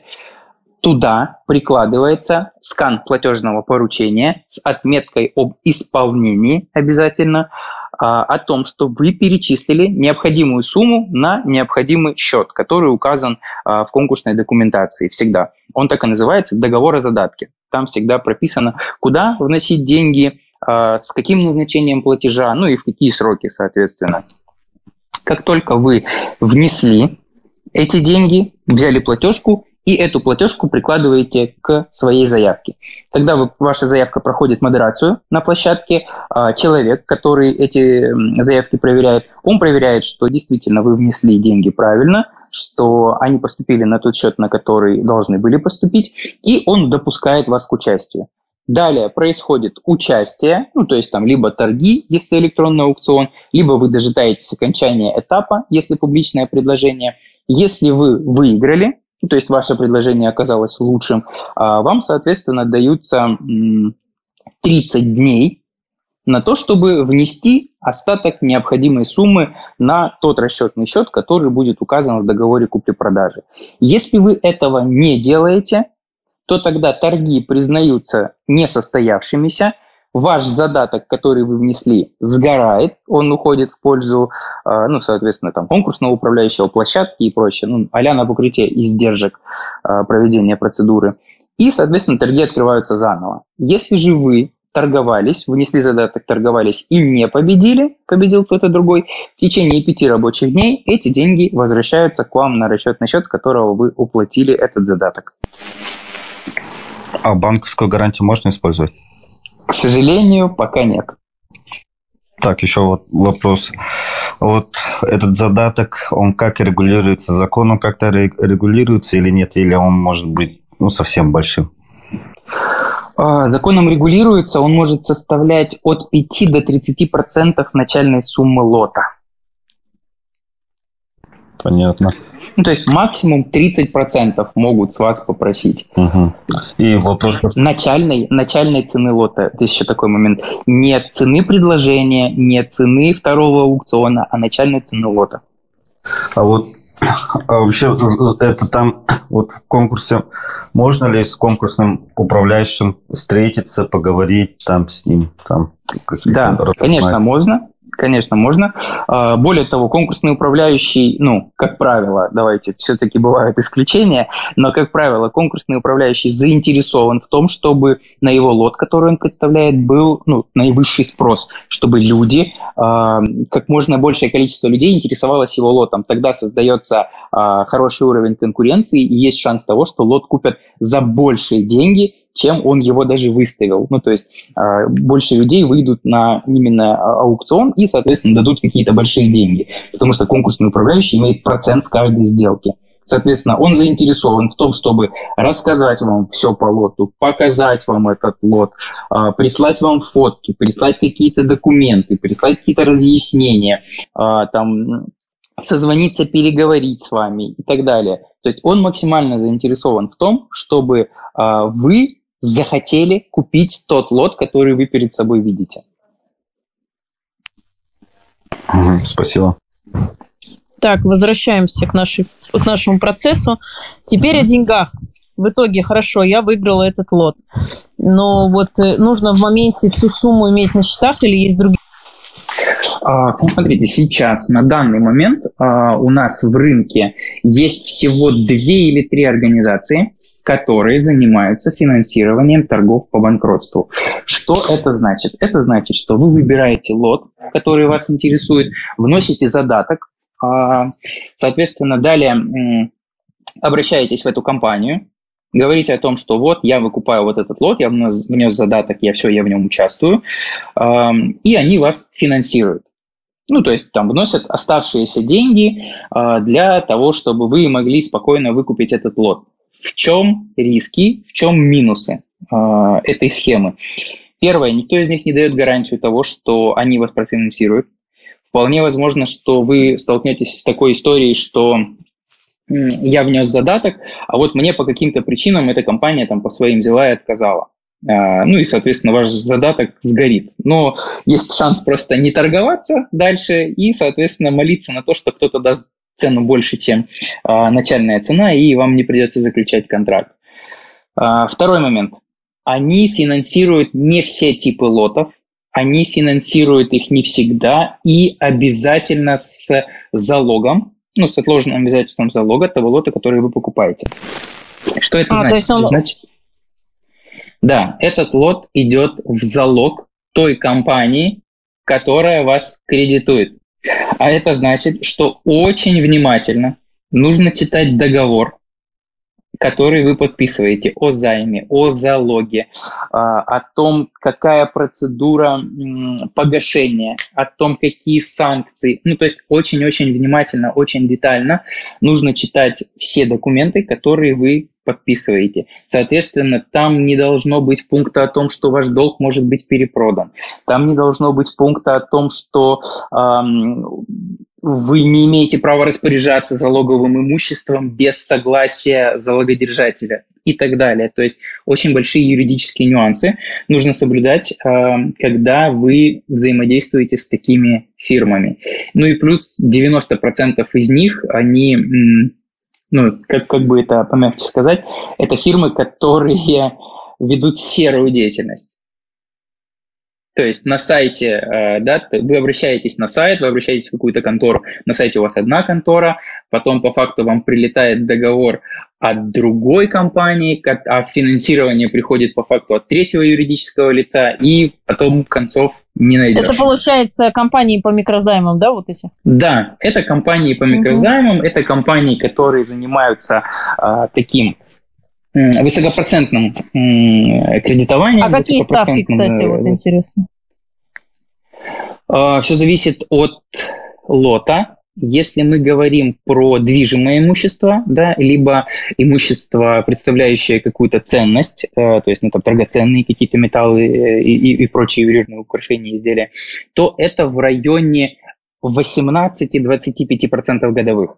туда прикладывается скан платежного поручения с отметкой об исполнении обязательно, о том, что вы перечислили необходимую сумму на необходимый счет, который указан а, в конкурсной документации всегда. Он так и называется «договор о задатке». Там всегда прописано, куда вносить деньги, а, с каким назначением платежа, ну и в какие сроки, соответственно. Как только вы внесли эти деньги, взяли платежку, и эту платежку прикладываете к своей заявке. Когда вы, ваша заявка проходит модерацию на площадке, а, человек, который эти заявки проверяет, он проверяет, что действительно вы внесли деньги правильно, что они поступили на тот счет, на который должны были поступить, и он допускает вас к участию. Далее происходит участие, ну, то есть там либо торги, если электронный аукцион, либо вы дожидаетесь окончания этапа, если публичное предложение. Если вы выиграли, ну, то есть ваше предложение оказалось лучшим, а вам, соответственно, даются 30 дней на то, чтобы внести остаток необходимой суммы на тот расчетный счет, который будет указан в договоре купли-продажи. Если вы этого не делаете, то тогда торги признаются несостоявшимися, ваш задаток, который вы внесли, сгорает, он уходит в пользу, а, ну, соответственно, там, конкурсного управляющего площадки и прочее, ну, а на покрытие издержек а, проведения процедуры. И, соответственно, торги открываются заново. Если же вы торговались, внесли задаток, торговались и не победили, победил кто-то другой, в течение пяти рабочих дней эти деньги возвращаются к вам на расчетный счет, с которого вы уплатили этот задаток. А банковскую гарантию можно использовать? К сожалению, пока нет. Так, еще вот вопрос. Вот этот задаток, он как регулируется? Законом как-то регулируется или нет? Или он может быть ну, совсем большим? А, законом регулируется, он может составлять от 5 до 30% начальной суммы лота. Понятно. Ну, то есть максимум 30% могут с вас попросить. Угу. И вопрос... Начальной, начальной цены лота. Это еще такой момент. Нет цены предложения, нет цены второго аукциона, а начальной цены лота. А вот а вообще, это там, вот в конкурсе, можно ли с конкурсным управляющим встретиться, поговорить там с ним? Там, да, конечно, можно. Конечно, можно. А, более того, конкурсный управляющий, ну, как правило, давайте, все-таки бывают исключения, но, как правило, конкурсный управляющий заинтересован в том, чтобы на его лот, который он представляет, был ну, наивысший спрос, чтобы люди, а, как можно большее количество людей интересовалось его лотом. Тогда создается а, хороший уровень конкуренции и есть шанс того, что лот купят за большие деньги, чем он его даже выставил. Ну, то есть э, больше людей выйдут на именно а, аукцион и, соответственно, дадут какие-то большие деньги, потому что конкурсный управляющий имеет процент с каждой сделки. Соответственно, он заинтересован в том, чтобы рассказать вам все по лоту, показать вам этот лот, э, прислать вам фотки, прислать какие-то документы, прислать какие-то разъяснения, там, созвониться, переговорить с вами и так далее. То есть он максимально заинтересован в том, чтобы вы захотели купить тот лот, который вы перед собой видите. Спасибо. Так, возвращаемся к, нашей, к нашему процессу. Теперь о деньгах. В итоге, хорошо, я выиграла этот лот. Но вот э, нужно в моменте всю сумму иметь на счетах или есть другие? А, ну, смотрите, сейчас, на данный момент а, у нас в рынке есть всего две или три организации, которые занимаются финансированием торгов по банкротству. Что это значит? Это значит, что вы выбираете лот, который вас интересует, вносите задаток, а, соответственно, далее обращаетесь в эту компанию, говорите о том, что вот я выкупаю вот этот лот, я внес, внес задаток, я все, я в нем участвую, и они вас финансируют. Ну, то есть там вносят оставшиеся деньги а, для того, чтобы вы могли спокойно выкупить этот лот. В чем риски, в чем минусы э, этой схемы? Первое, никто из них не дает гарантию того, что они вас профинансируют. Вполне возможно, что вы столкнетесь с такой историей, что я внес задаток, а вот мне по каким-то причинам эта компания там по своим дела и отказала. А, ну и, соответственно, ваш задаток сгорит. Но есть шанс просто не торговаться дальше и, соответственно, молиться на то, что кто-то даст цену больше, чем а, начальная цена, и вам не придется заключать контракт. А, второй момент. Они финансируют не все типы лотов, они финансируют их не всегда и обязательно с залогом, ну, с отложенным обязательством залога того лота, который вы покупаете. Что это а, значит? То есть он... значит? Да, этот лот идет в залог той компании, которая вас кредитует. А это значит, что очень внимательно нужно читать договор который вы подписываете, о займе, о залоге, а, о том, какая процедура погашения, о том, какие санкции. Ну, то есть очень-очень внимательно, очень детально нужно читать все документы, которые вы подписываете. Соответственно, там не должно быть пункта о том, что ваш долг может быть перепродан. Там не должно быть пункта о том, что эм, вы не имеете права распоряжаться залоговым имуществом без согласия залогодержателя и так далее. То есть очень большие юридические нюансы нужно соблюдать, э, когда вы взаимодействуете с такими фирмами. Ну и плюс 90% из них, они, ну, как, как бы это помягче сказать, это фирмы, которые ведут серую деятельность. То есть на сайте, э, да, вы обращаетесь на сайт, вы обращаетесь в какую-то контору, на сайте у вас одна контора, потом по факту вам прилетает договор от другой компании, а финансирование приходит по факту от третьего юридического лица, и потом концов не найдешь. Это получается компании по микрозаймам, да, вот эти? Да, это компании по микрозаймам, угу. это компании, которые занимаются а, таким высокопроцентным кредитованием. А какие ставки, кстати, вот интересно? А, Все зависит от лота. Если мы говорим про движимое имущество, да, либо имущество, представляющее какую-то ценность, э, то есть ну, там, драгоценные какие-то металлы э, и, и, и прочие ювелирные украшения, изделия, то это в районе 18-25% годовых.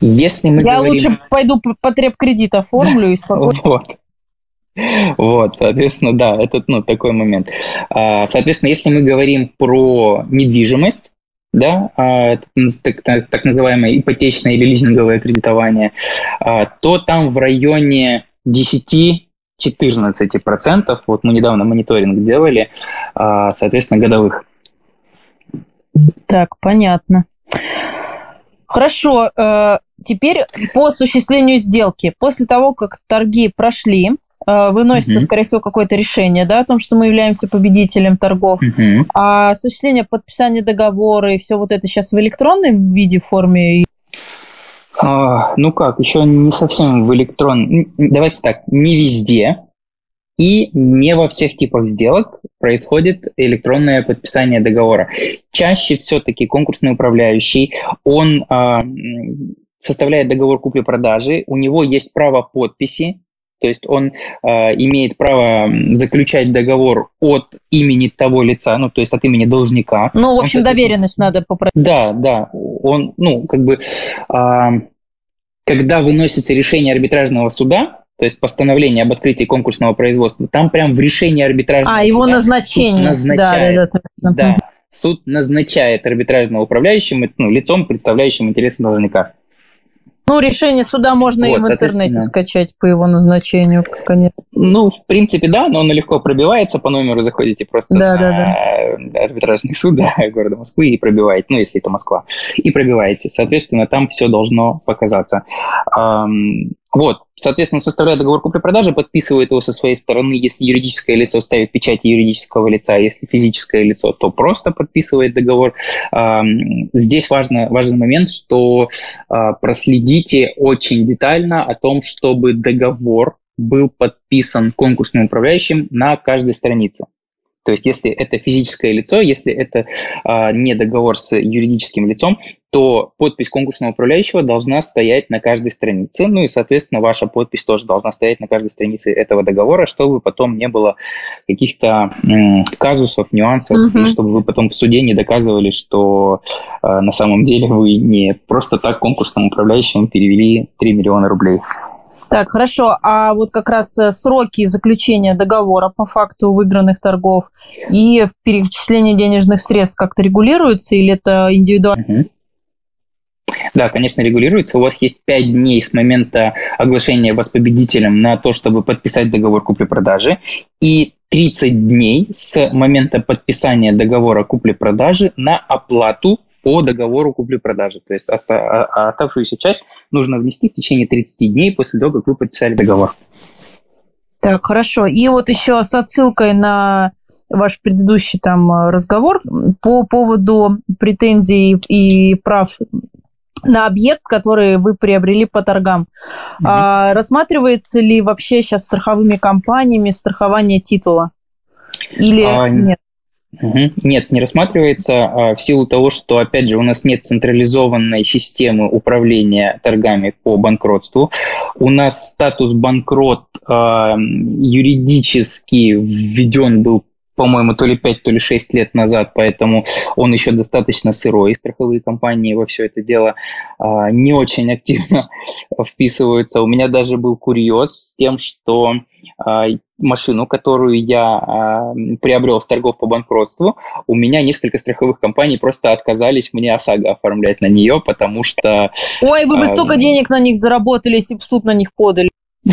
Если мы Я говорим... лучше пойду потреб кредит оформлю и спокойно. Вот. Вот, соответственно, да, это ну, такой момент. А, соответственно, если мы говорим про недвижимость, да, а, так, так, так называемое ипотечное или лизинговое кредитование, а, то там в районе 10 14%, вот мы недавно мониторинг делали, соответственно, годовых. Так, понятно. Хорошо, э, теперь по осуществлению сделки. После того, как торги прошли, э, выносится, угу. скорее всего, какое-то решение, да, о том, что мы являемся победителем торгов. Угу. А осуществление подписания договора и все вот это сейчас в электронной виде форме? А, ну как, еще не совсем в электрон. Давайте так, не везде, и не во всех типах сделок происходит электронное подписание договора. Чаще все-таки конкурсный управляющий, он э, составляет договор купли-продажи, у него есть право подписи, то есть он э, имеет право заключать договор от имени того лица, ну, то есть от имени должника. Ну, в общем, он, доверенность надо попросить. Да, да. Он, ну, как бы, э, когда выносится решение арбитражного суда, то есть постановление об открытии конкурсного производства, там прям в решении арбитражного А, его назначение. назначает, да, да, да. да, суд назначает арбитражного управляющим, ну, лицом, представляющим интересы должника. Ну, решение суда можно вот, и в интернете скачать по его назначению, конечно. Ну, в принципе, да, но оно легко пробивается, по номеру заходите просто да, на да, да. арбитражный суд да, города Москвы и пробиваете, ну, если это Москва, и пробиваете. Соответственно, там все должно показаться. Вот, соответственно, составляя договор купли-продажи, подписывает его со своей стороны, если юридическое лицо ставит печать юридического лица, если физическое лицо, то просто подписывает договор. Здесь важно, важный момент, что а, проследите очень детально о том, чтобы договор был подписан конкурсным управляющим на каждой странице. То есть, если это физическое лицо, если это а, не договор с юридическим лицом, то подпись конкурсного управляющего должна стоять на каждой странице. Ну и, соответственно, ваша подпись тоже должна стоять на каждой странице этого договора, чтобы потом не было каких-то м, казусов, нюансов, угу. и чтобы вы потом в суде не доказывали, что а, на самом деле вы не просто так конкурсным управляющим перевели 3 миллиона рублей. Так, хорошо. А вот как раз э, сроки заключения договора по факту выигранных торгов и перечисление денежных средств как-то регулируются или это индивидуально? Угу. Да, конечно, регулируется. У вас есть 5 дней с момента оглашения вас победителем на то, чтобы подписать договор купли-продажи, и 30 дней с момента подписания договора купли-продажи на оплату по договору купли-продажи. То есть оста- а оставшуюся часть нужно внести в течение 30 дней после того, как вы подписали договор. Так, хорошо. И вот еще с отсылкой на ваш предыдущий там разговор по поводу претензий и прав на объект, который вы приобрели по торгам. Mm-hmm. А, рассматривается ли вообще сейчас страховыми компаниями страхование титула? Или а, нет? Угу. Нет, не рассматривается а, в силу того, что, опять же, у нас нет централизованной системы управления торгами по банкротству. У нас статус банкрот а, юридически введен был по-моему, то ли 5, то ли 6 лет назад, поэтому он еще достаточно сырой. Страховые компании во все это дело а, не очень активно вписываются. У меня даже был курьез с тем, что машину, которую я а, приобрел с торгов по банкротству, у меня несколько страховых компаний просто отказались мне ОСАГО оформлять на нее, потому что... Ой, вы бы а, столько денег на них заработали, если бы суд на них подали.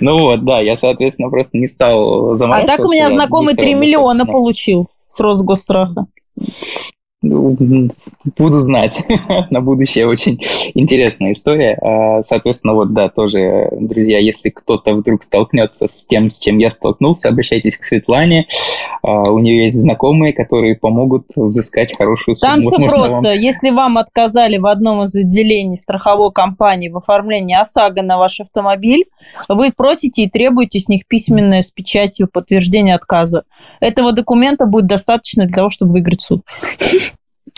Ну вот, да, я, соответственно, просто не стал заморачиваться. А так у меня знакомый 3 миллиона получил с Росгосстраха. Буду знать на будущее. Очень интересная история. А, соответственно, вот да, тоже, друзья, если кто-то вдруг столкнется с тем, с чем я столкнулся, обращайтесь к Светлане. А, у нее есть знакомые, которые помогут взыскать хорошую сумму. Там все просто. Вам... Если вам отказали в одном из отделений страховой компании в оформлении ОСАГО на ваш автомобиль, вы просите и требуете с них письменное с печатью подтверждения отказа. Этого документа будет достаточно для того, чтобы выиграть суд.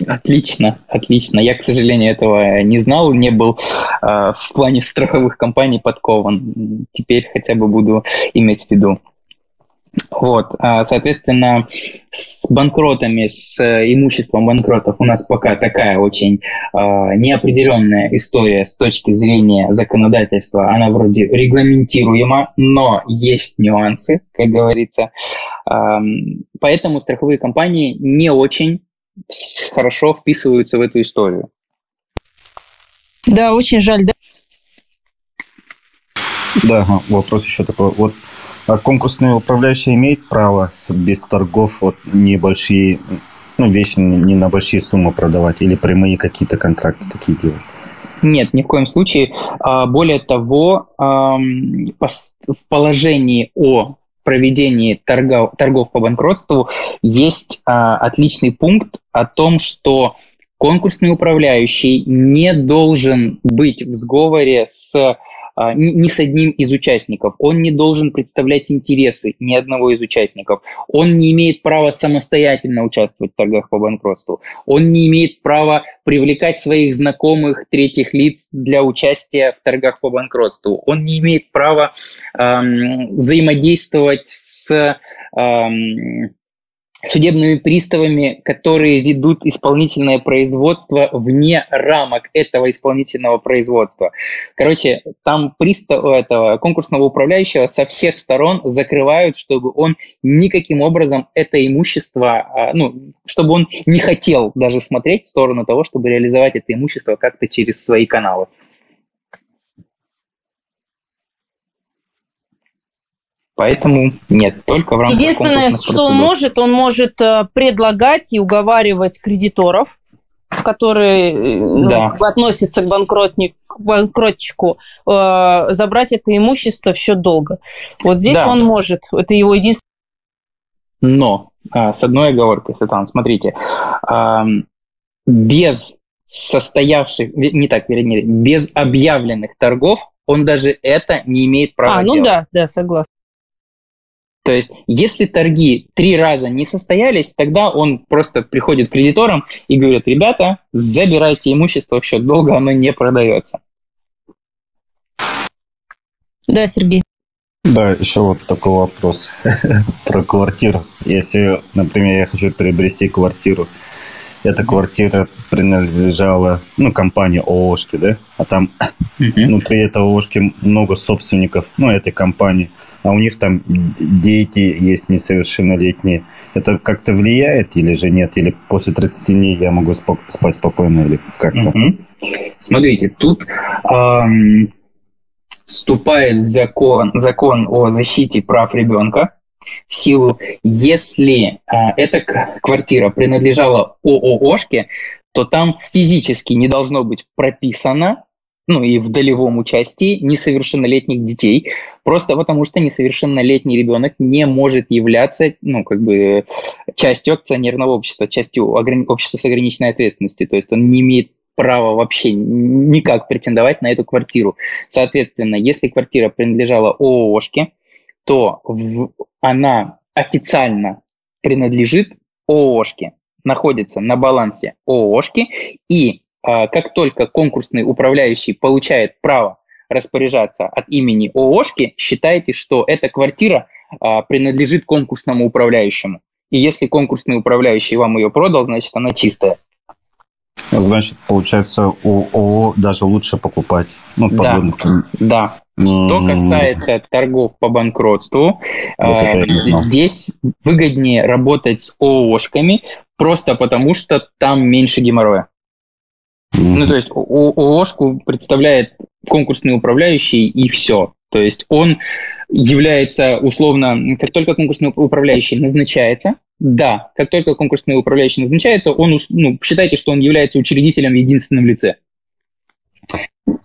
Отлично, отлично. Я, к сожалению, этого не знал, не был э, в плане страховых компаний подкован. Теперь хотя бы буду иметь в виду. Вот, а, соответственно, с банкротами, с имуществом банкротов у нас пока такая очень э, неопределенная история с точки зрения законодательства. Она вроде регламентируема, но есть нюансы, как говорится. Э, поэтому страховые компании не очень хорошо вписываются в эту историю. Да, очень жаль, да? Да, вопрос еще такой. Вот а конкурсный управляющий имеет право без торгов вот небольшие, ну, вещи не на большие суммы продавать или прямые какие-то контракты такие делать? Нет, ни в коем случае. А, более того, в положении о проведении торгов, торгов по банкротству есть а, отличный пункт о том, что конкурсный управляющий не должен быть в сговоре с ни с одним из участников. Он не должен представлять интересы ни одного из участников. Он не имеет права самостоятельно участвовать в торгах по банкротству. Он не имеет права привлекать своих знакомых третьих лиц для участия в торгах по банкротству. Он не имеет права эм, взаимодействовать с эм, судебными приставами, которые ведут исполнительное производство вне рамок этого исполнительного производства. Короче, там пристав этого конкурсного управляющего со всех сторон закрывают, чтобы он никаким образом это имущество, а, ну, чтобы он не хотел даже смотреть в сторону того, чтобы реализовать это имущество как-то через свои каналы. Поэтому нет, только в рамках Единственное, что он может, он может э, предлагать и уговаривать кредиторов, которые э, ну, да. как бы относятся к, банкротник, к банкротчику, э, забрать это имущество в счет долга. Вот здесь да. он может. Это его единственное. Но а, с одной оговоркой, Светлана, смотрите, без состоявших, не так, вернее, без объявленных торгов он даже это не имеет права А, ну делать. да, да, согласен. То есть, если торги три раза не состоялись, тогда он просто приходит к кредиторам и говорит, ребята, забирайте имущество в счет долга, оно не продается. Да, Сергей. Да, еще вот такой вопрос про квартиру. Если, например, я хочу приобрести квартиру, эта квартира принадлежала, ну, компании ООшки, да, а там внутри этого ООшки много собственников, ну, этой компании, а у них там дети есть несовершеннолетние. Это как-то влияет или же нет? Или после 30 дней я могу спок- спать спокойно или как? Угу. Смотрите, тут эм, вступает закон, закон о защите прав ребенка, в силу, если а, эта квартира принадлежала ОООшке, то там физически не должно быть прописано, ну и в долевом участии несовершеннолетних детей, просто потому что несовершеннолетний ребенок не может являться, ну, как бы частью акционерного общества, частью общества с ограниченной ответственностью, то есть он не имеет права вообще никак претендовать на эту квартиру. Соответственно, если квартира принадлежала ООшке, то в, она официально принадлежит ООшке, находится на балансе ООшки, и как только конкурсный управляющий получает право распоряжаться от имени ООшки, считайте, что эта квартира а, принадлежит конкурсному управляющему. И если конкурсный управляющий вам ее продал, значит, она чистая. Значит, получается, у ООО даже лучше покупать. Ну, да, да. Что касается торгов по банкротству, э, здесь выгоднее работать с ООшками, просто потому что там меньше геморроя. Ну, то есть ООшку представляет конкурсный управляющий и все. То есть он является условно, как только конкурсный управляющий назначается, да, как только конкурсный управляющий назначается, он, ну, считайте, что он является учредителем в единственном лице.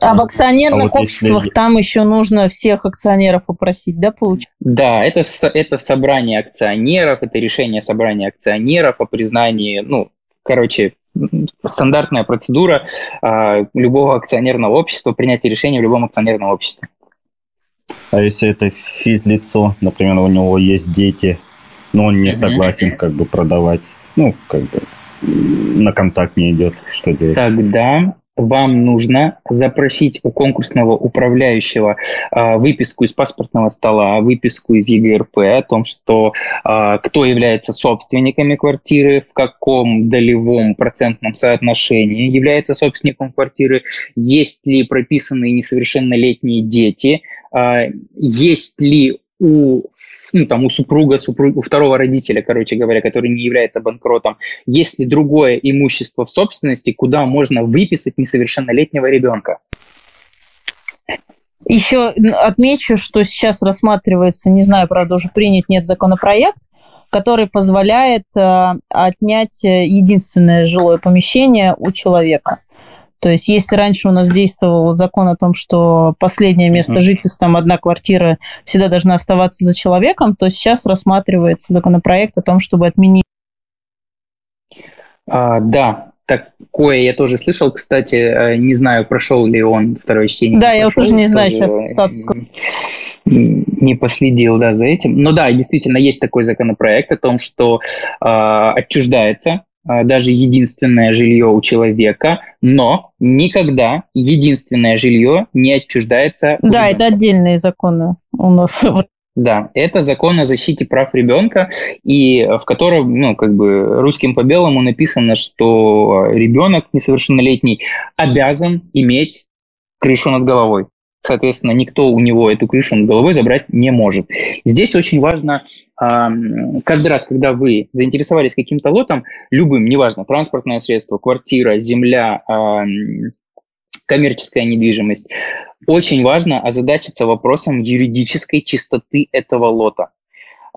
А в акционерных а вот обществах если... там еще нужно всех акционеров опросить, да, получается? Да, это, это собрание акционеров, это решение собрания акционеров о признании, ну, короче, стандартная процедура э, любого акционерного общества, принятие решения в любом акционерном обществе. А если это физлицо, например, у него есть дети, но он не согласен как бы продавать, ну, как бы на контакт не идет, что делать? Тогда вам нужно запросить у конкурсного управляющего э, выписку из паспортного стола, выписку из ЕГРП о том, что э, кто является собственниками квартиры, в каком долевом процентном соотношении является собственником квартиры, есть ли прописанные несовершеннолетние дети, э, есть ли у ну, там, у супруга, супруг, у второго родителя, короче говоря, который не является банкротом, есть ли другое имущество в собственности, куда можно выписать несовершеннолетнего ребенка. Еще отмечу, что сейчас рассматривается, не знаю, правда, уже принят нет законопроект, который позволяет э, отнять э, единственное жилое помещение у человека. То есть, если раньше у нас действовал закон о том, что последнее место жительства, там одна квартира всегда должна оставаться за человеком, то сейчас рассматривается законопроект о том, чтобы отменить. А, да, такое я тоже слышал, кстати, э, не знаю, прошел ли он второе чтение. Да, я прошел, тоже не знаю сейчас статус. Не последил, да, за этим. Но да, действительно, есть такой законопроект о том, что э, отчуждается даже единственное жилье у человека, но никогда единственное жилье не отчуждается. Да, это отдельные законы у нас. Да, это закон о защите прав ребенка, и в котором, ну, как бы русским по белому написано, что ребенок несовершеннолетний обязан иметь крышу над головой. Соответственно, никто у него эту крышу над головой забрать не может. Здесь очень важно, каждый раз, когда вы заинтересовались каким-то лотом, любым, неважно, транспортное средство, квартира, земля, коммерческая недвижимость, очень важно озадачиться вопросом юридической чистоты этого лота.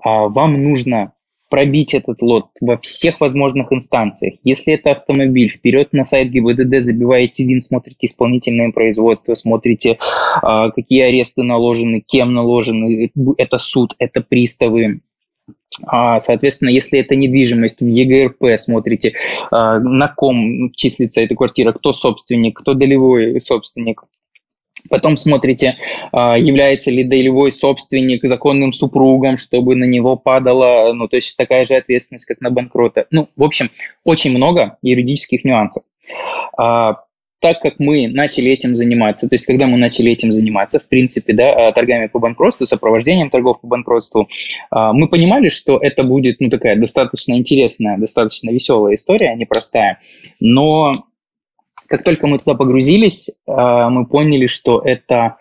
А, вам нужно пробить этот лот во всех возможных инстанциях. Если это автомобиль, вперед на сайт ГИБДД забиваете ВИН, смотрите исполнительное производство, смотрите, а, какие аресты наложены, кем наложены, это суд, это приставы, а, Соответственно, если это недвижимость, в ЕГРП смотрите, а, на ком числится эта квартира, кто собственник, кто долевой собственник, Потом смотрите, а, является ли долевой собственник законным супругом, чтобы на него падала, ну, то есть такая же ответственность, как на банкрота. Ну, в общем, очень много юридических нюансов. А, так как мы начали этим заниматься, то есть когда мы начали этим заниматься, в принципе, да, а, торгами по банкротству, сопровождением торгов по банкротству, мы понимали, что это будет, ну, такая достаточно интересная, достаточно веселая история, непростая, но как только мы туда погрузились, а, мы поняли, что это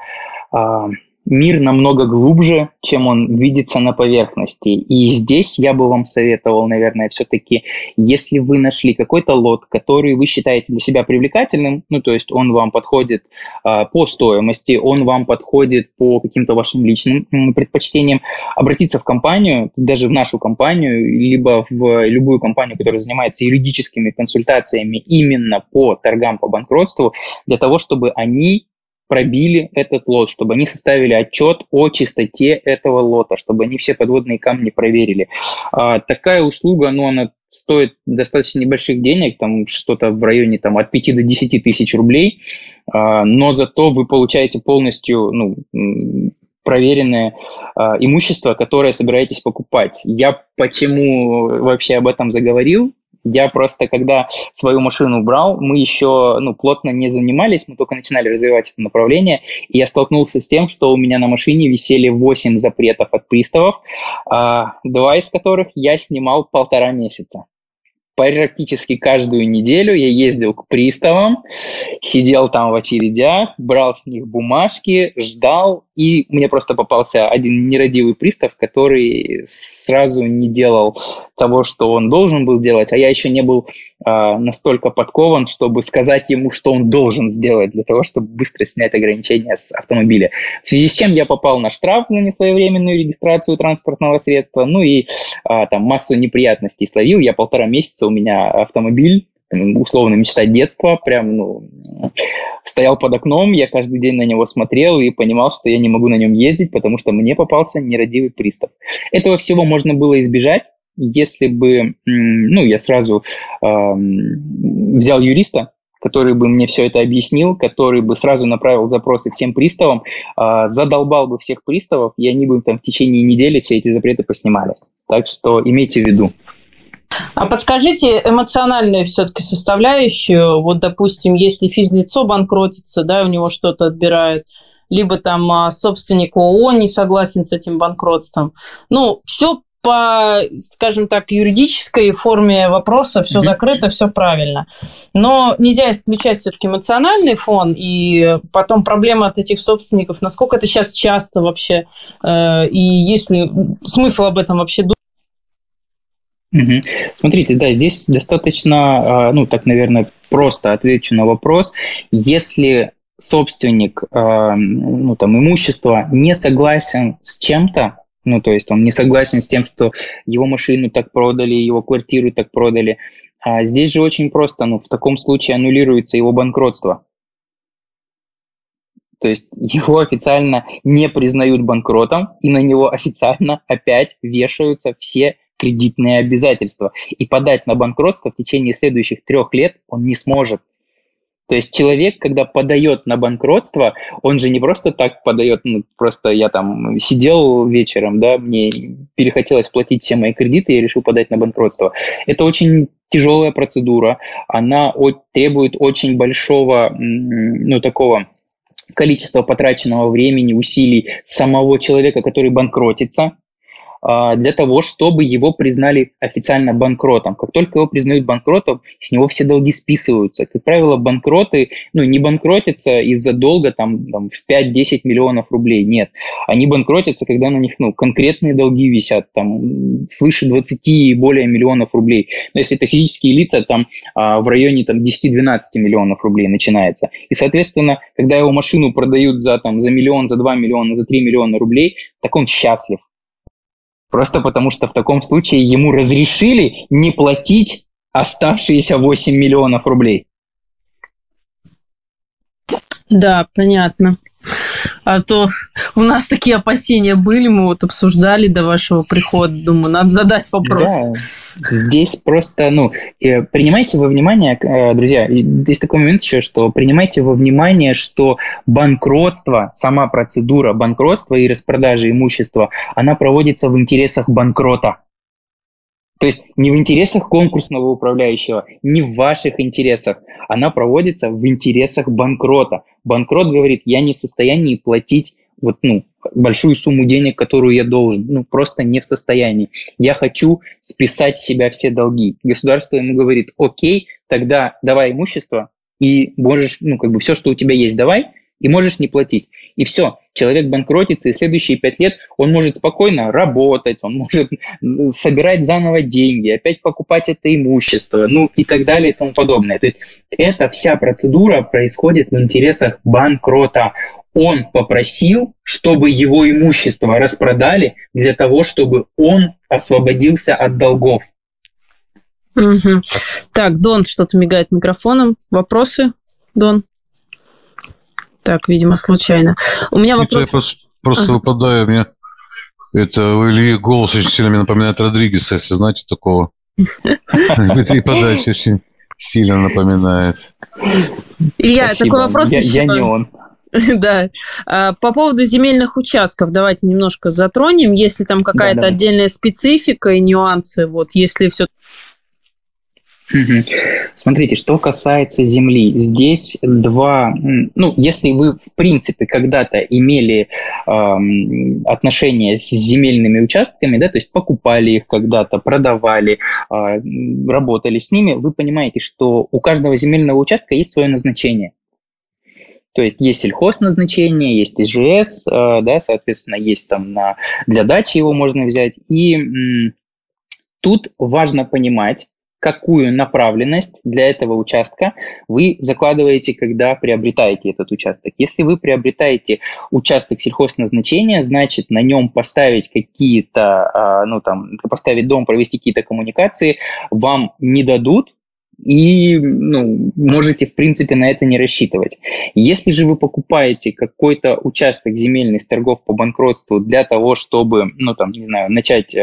а, мир намного глубже, чем он видится на поверхности. И здесь я бы вам советовал, наверное, все-таки, если вы нашли какой-то лот, который вы считаете для себя привлекательным, ну, то есть он вам подходит э, по стоимости, он вам подходит по каким-то вашим личным предпочтениям, обратиться в компанию, даже в нашу компанию, либо в любую компанию, которая занимается юридическими консультациями именно по торгам по банкротству, для того, чтобы они пробили этот лот, чтобы они составили отчет о чистоте этого лота, чтобы они все подводные камни проверили. А, такая услуга, ну, она стоит достаточно небольших денег, там что-то в районе там, от 5 до 10 тысяч рублей, а, но зато вы получаете полностью ну, проверенное э, имущество, которое собираетесь покупать. Я почему вообще об этом заговорил? Я просто, когда свою машину брал, мы еще ну, плотно не занимались, мы только начинали развивать это направление, и я столкнулся с тем, что у меня на машине висели 8 запретов от приставов, а, два из которых я снимал полтора месяца практически каждую неделю. Я ездил к приставам, сидел там в очередях, брал с них бумажки, ждал, и мне просто попался один нерадивый пристав, который сразу не делал того, что он должен был делать, а я еще не был настолько подкован, чтобы сказать ему, что он должен сделать для того, чтобы быстро снять ограничения с автомобиля. В связи с чем я попал на штраф за несвоевременную регистрацию транспортного средства, ну и э, там массу неприятностей словил. Я полтора месяца у меня автомобиль условно мечта детства, прям, ну, стоял под окном, я каждый день на него смотрел и понимал, что я не могу на нем ездить, потому что мне попался нерадивый пристав. Этого всего можно было избежать, если бы, ну, я сразу э, взял юриста, который бы мне все это объяснил, который бы сразу направил запросы всем приставам, э, задолбал бы всех приставов, и они бы там в течение недели все эти запреты поснимали. Так что имейте в виду. А подскажите эмоциональную все-таки составляющую. Вот, допустим, если физлицо банкротится, да, у него что-то отбирают, либо там а, собственник ООО не согласен с этим банкротством. Ну, все по, скажем так, юридической форме вопроса все закрыто, все правильно. Но нельзя исключать все-таки эмоциональный фон, и потом проблема от этих собственников, насколько это сейчас часто вообще, э, и есть ли смысл об этом вообще думать? Угу. Смотрите, да, здесь достаточно, а, ну, так, наверное, просто отвечу на вопрос. Если собственник, а, ну, там, имущества не согласен с чем-то, ну, то есть он не согласен с тем, что его машину так продали, его квартиру так продали, а здесь же очень просто, ну, в таком случае аннулируется его банкротство. То есть его официально не признают банкротом, и на него официально опять вешаются все кредитные обязательства. И подать на банкротство в течение следующих трех лет он не сможет. То есть человек, когда подает на банкротство, он же не просто так подает, ну, просто я там сидел вечером, да, мне перехотелось платить все мои кредиты, я решил подать на банкротство. Это очень тяжелая процедура, она требует очень большого, ну, такого количества потраченного времени, усилий самого человека, который банкротится, для того, чтобы его признали официально банкротом. Как только его признают банкротом, с него все долги списываются. Как правило, банкроты ну, не банкротятся из-за долга там, там, в 5-10 миллионов рублей. Нет. Они банкротятся, когда на них ну, конкретные долги висят, там, свыше 20 и более миллионов рублей. Но если это физические лица, там а, в районе там, 10-12 миллионов рублей начинается. И, соответственно, когда его машину продают за, там, за миллион, за 2 миллиона, за 3 миллиона рублей, так он счастлив. Просто потому что в таком случае ему разрешили не платить оставшиеся 8 миллионов рублей. Да, понятно. А то у нас такие опасения были, мы вот обсуждали до вашего прихода. Думаю, надо задать вопрос. Да, здесь просто, ну, э, принимайте во внимание, э, друзья, есть такой момент еще, что принимайте во внимание, что банкротство, сама процедура банкротства и распродажи имущества, она проводится в интересах банкрота. То есть не в интересах конкурсного управляющего, не в ваших интересах. Она проводится в интересах банкрота. Банкрот говорит, я не в состоянии платить вот, ну, большую сумму денег, которую я должен. Ну, просто не в состоянии. Я хочу списать с себя все долги. Государство ему говорит, окей, тогда давай имущество, и можешь, ну, как бы все, что у тебя есть, давай, и можешь не платить. И все, человек банкротится, и следующие пять лет он может спокойно работать, он может собирать заново деньги, опять покупать это имущество, ну и так далее и тому подобное. То есть эта вся процедура происходит в интересах банкрота. Он попросил, чтобы его имущество распродали для того, чтобы он освободился от долгов. Угу. Так, Дон что-то мигает микрофоном. Вопросы, Дон? Так, видимо, случайно. У меня вопрос... Я просто, просто ага. выпадаю, мне это у Ильи голос очень сильно мне напоминает Родригеса, если знаете такого. И подача очень сильно напоминает. Илья, такой вопрос я, не он. Да. А, по поводу земельных участков давайте немножко затронем. Если там какая-то отдельная специфика и нюансы, вот если все Смотрите, что касается земли, здесь два, ну, если вы в принципе когда-то имели э, отношения с земельными участками, да, то есть покупали их когда-то, продавали, э, работали с ними, вы понимаете, что у каждого земельного участка есть свое назначение. То есть есть сельхозназначение, есть ИЖС, э, да, соответственно, есть там на, для дачи его можно взять. И м, тут важно понимать, какую направленность для этого участка вы закладываете, когда приобретаете этот участок. Если вы приобретаете участок сельхозназначения, значит на нем поставить какие-то, а, ну там, поставить дом, провести какие-то коммуникации, вам не дадут, и ну, можете, в принципе, на это не рассчитывать. Если же вы покупаете какой-то участок земельный с торгов по банкротству для того, чтобы, ну, там, не знаю, начать э,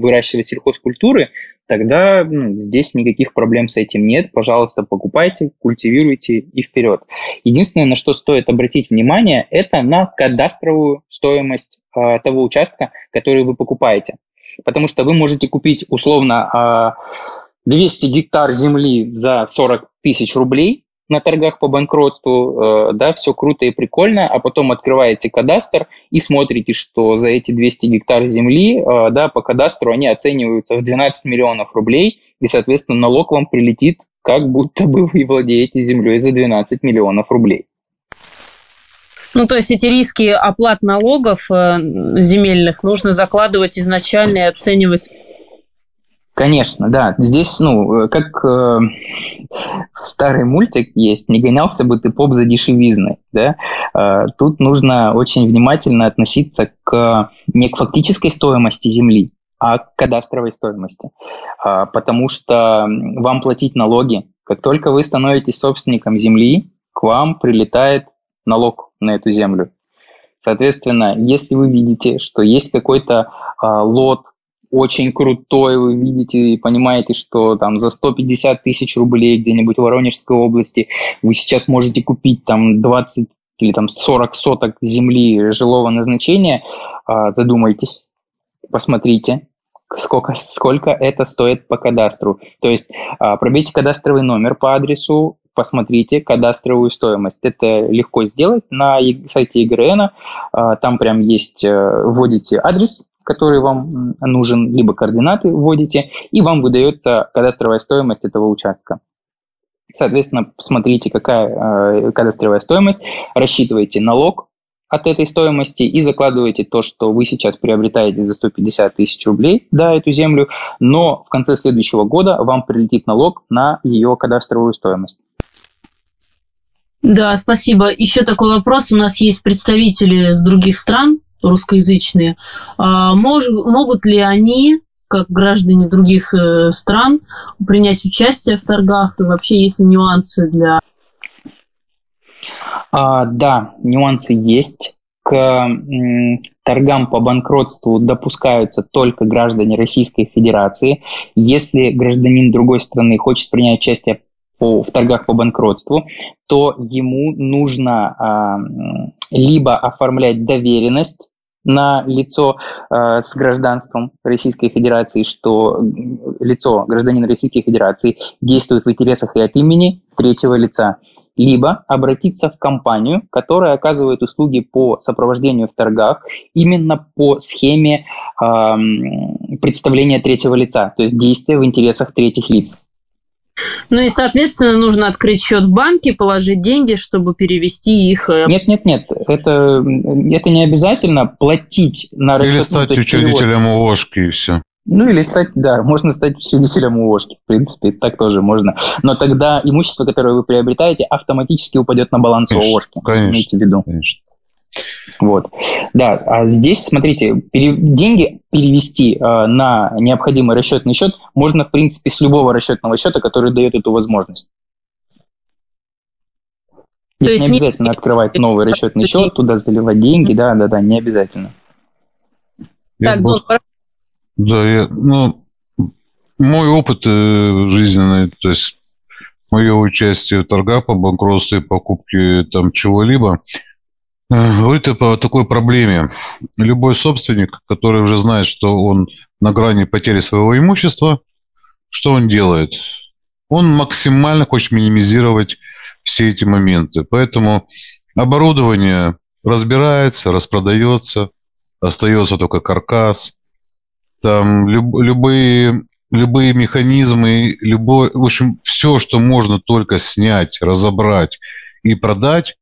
выращивать сельхозкультуры, тогда ну, здесь никаких проблем с этим нет. Пожалуйста, покупайте, культивируйте и вперед. Единственное, на что стоит обратить внимание, это на кадастровую стоимость э, того участка, который вы покупаете. Потому что вы можете купить условно э, 200 гектар земли за 40 тысяч рублей на торгах по банкротству, э, да, все круто и прикольно, а потом открываете кадастр и смотрите, что за эти 200 гектар земли, э, да, по кадастру они оцениваются в 12 миллионов рублей, и, соответственно, налог вам прилетит, как будто бы вы владеете землей за 12 миллионов рублей. Ну, то есть эти риски оплат налогов э, земельных нужно закладывать изначально и оценивать Конечно, да. Здесь, ну, как э, старый мультик есть, не гонялся бы ты поп за дешевизной, да. Э, тут нужно очень внимательно относиться к не к фактической стоимости земли, а к кадастровой стоимости. Э, потому что вам платить налоги, как только вы становитесь собственником земли, к вам прилетает налог на эту землю. Соответственно, если вы видите, что есть какой-то э, лот, очень крутой, вы видите и понимаете, что там за 150 тысяч рублей где-нибудь в Воронежской области вы сейчас можете купить там 20 или там 40 соток земли жилого назначения, а, задумайтесь, посмотрите, сколько, сколько это стоит по кадастру. То есть а, пробейте кадастровый номер по адресу, посмотрите кадастровую стоимость. Это легко сделать на сайте ЕГРН. А, там прям есть, э, вводите адрес, который вам нужен, либо координаты вводите, и вам выдается кадастровая стоимость этого участка. Соответственно, смотрите, какая э, кадастровая стоимость, рассчитывайте налог от этой стоимости и закладываете то, что вы сейчас приобретаете за 150 тысяч рублей, да, эту землю, но в конце следующего года вам прилетит налог на ее кадастровую стоимость. Да, спасибо. Еще такой вопрос. У нас есть представители с других стран, русскоязычные, а, мож, могут ли они, как граждане других э, стран, принять участие в торгах? И вообще есть ли нюансы для... А, да, нюансы есть. К торгам по банкротству допускаются только граждане Российской Федерации. Если гражданин другой страны хочет принять участие по, в торгах по банкротству, то ему нужно а, либо оформлять доверенность на лицо э, с гражданством Российской Федерации, что лицо гражданина Российской Федерации действует в интересах и от имени третьего лица, либо обратиться в компанию, которая оказывает услуги по сопровождению в торгах именно по схеме э, представления третьего лица, то есть действия в интересах третьих лиц. Ну и, соответственно, нужно открыть счет в банке, положить деньги, чтобы перевести их. Э, нет, нет, нет, это, это не обязательно платить на расчет. Или стать учредителем ООшки и все. Ну или стать, да, можно стать учредителем ООшки, в принципе, так тоже можно. Но тогда имущество, которое вы приобретаете, автоматически упадет на баланс конечно, ООшки. Конечно, имейте в виду. Конечно. Вот. Да, а здесь, смотрите, пере... деньги перевести э, на необходимый расчетный счет можно, в принципе, с любого расчетного счета, который дает эту возможность. То есть не обязательно не... открывать новый расчетный счет, туда заливать деньги, да, да, да, не обязательно. Так, Дон, Да, я, ну, мой опыт э, жизненный, то есть мое участие в торгах по банкротству и покупке там чего-либо, э, говорит о такой проблеме. Любой собственник, который уже знает, что он на грани потери своего имущества, что он делает? Он максимально хочет минимизировать все эти моменты. Поэтому оборудование разбирается, распродается, остается только каркас. Там люб, любые любые механизмы, любой, в общем, все, что можно только снять, разобрать и продать,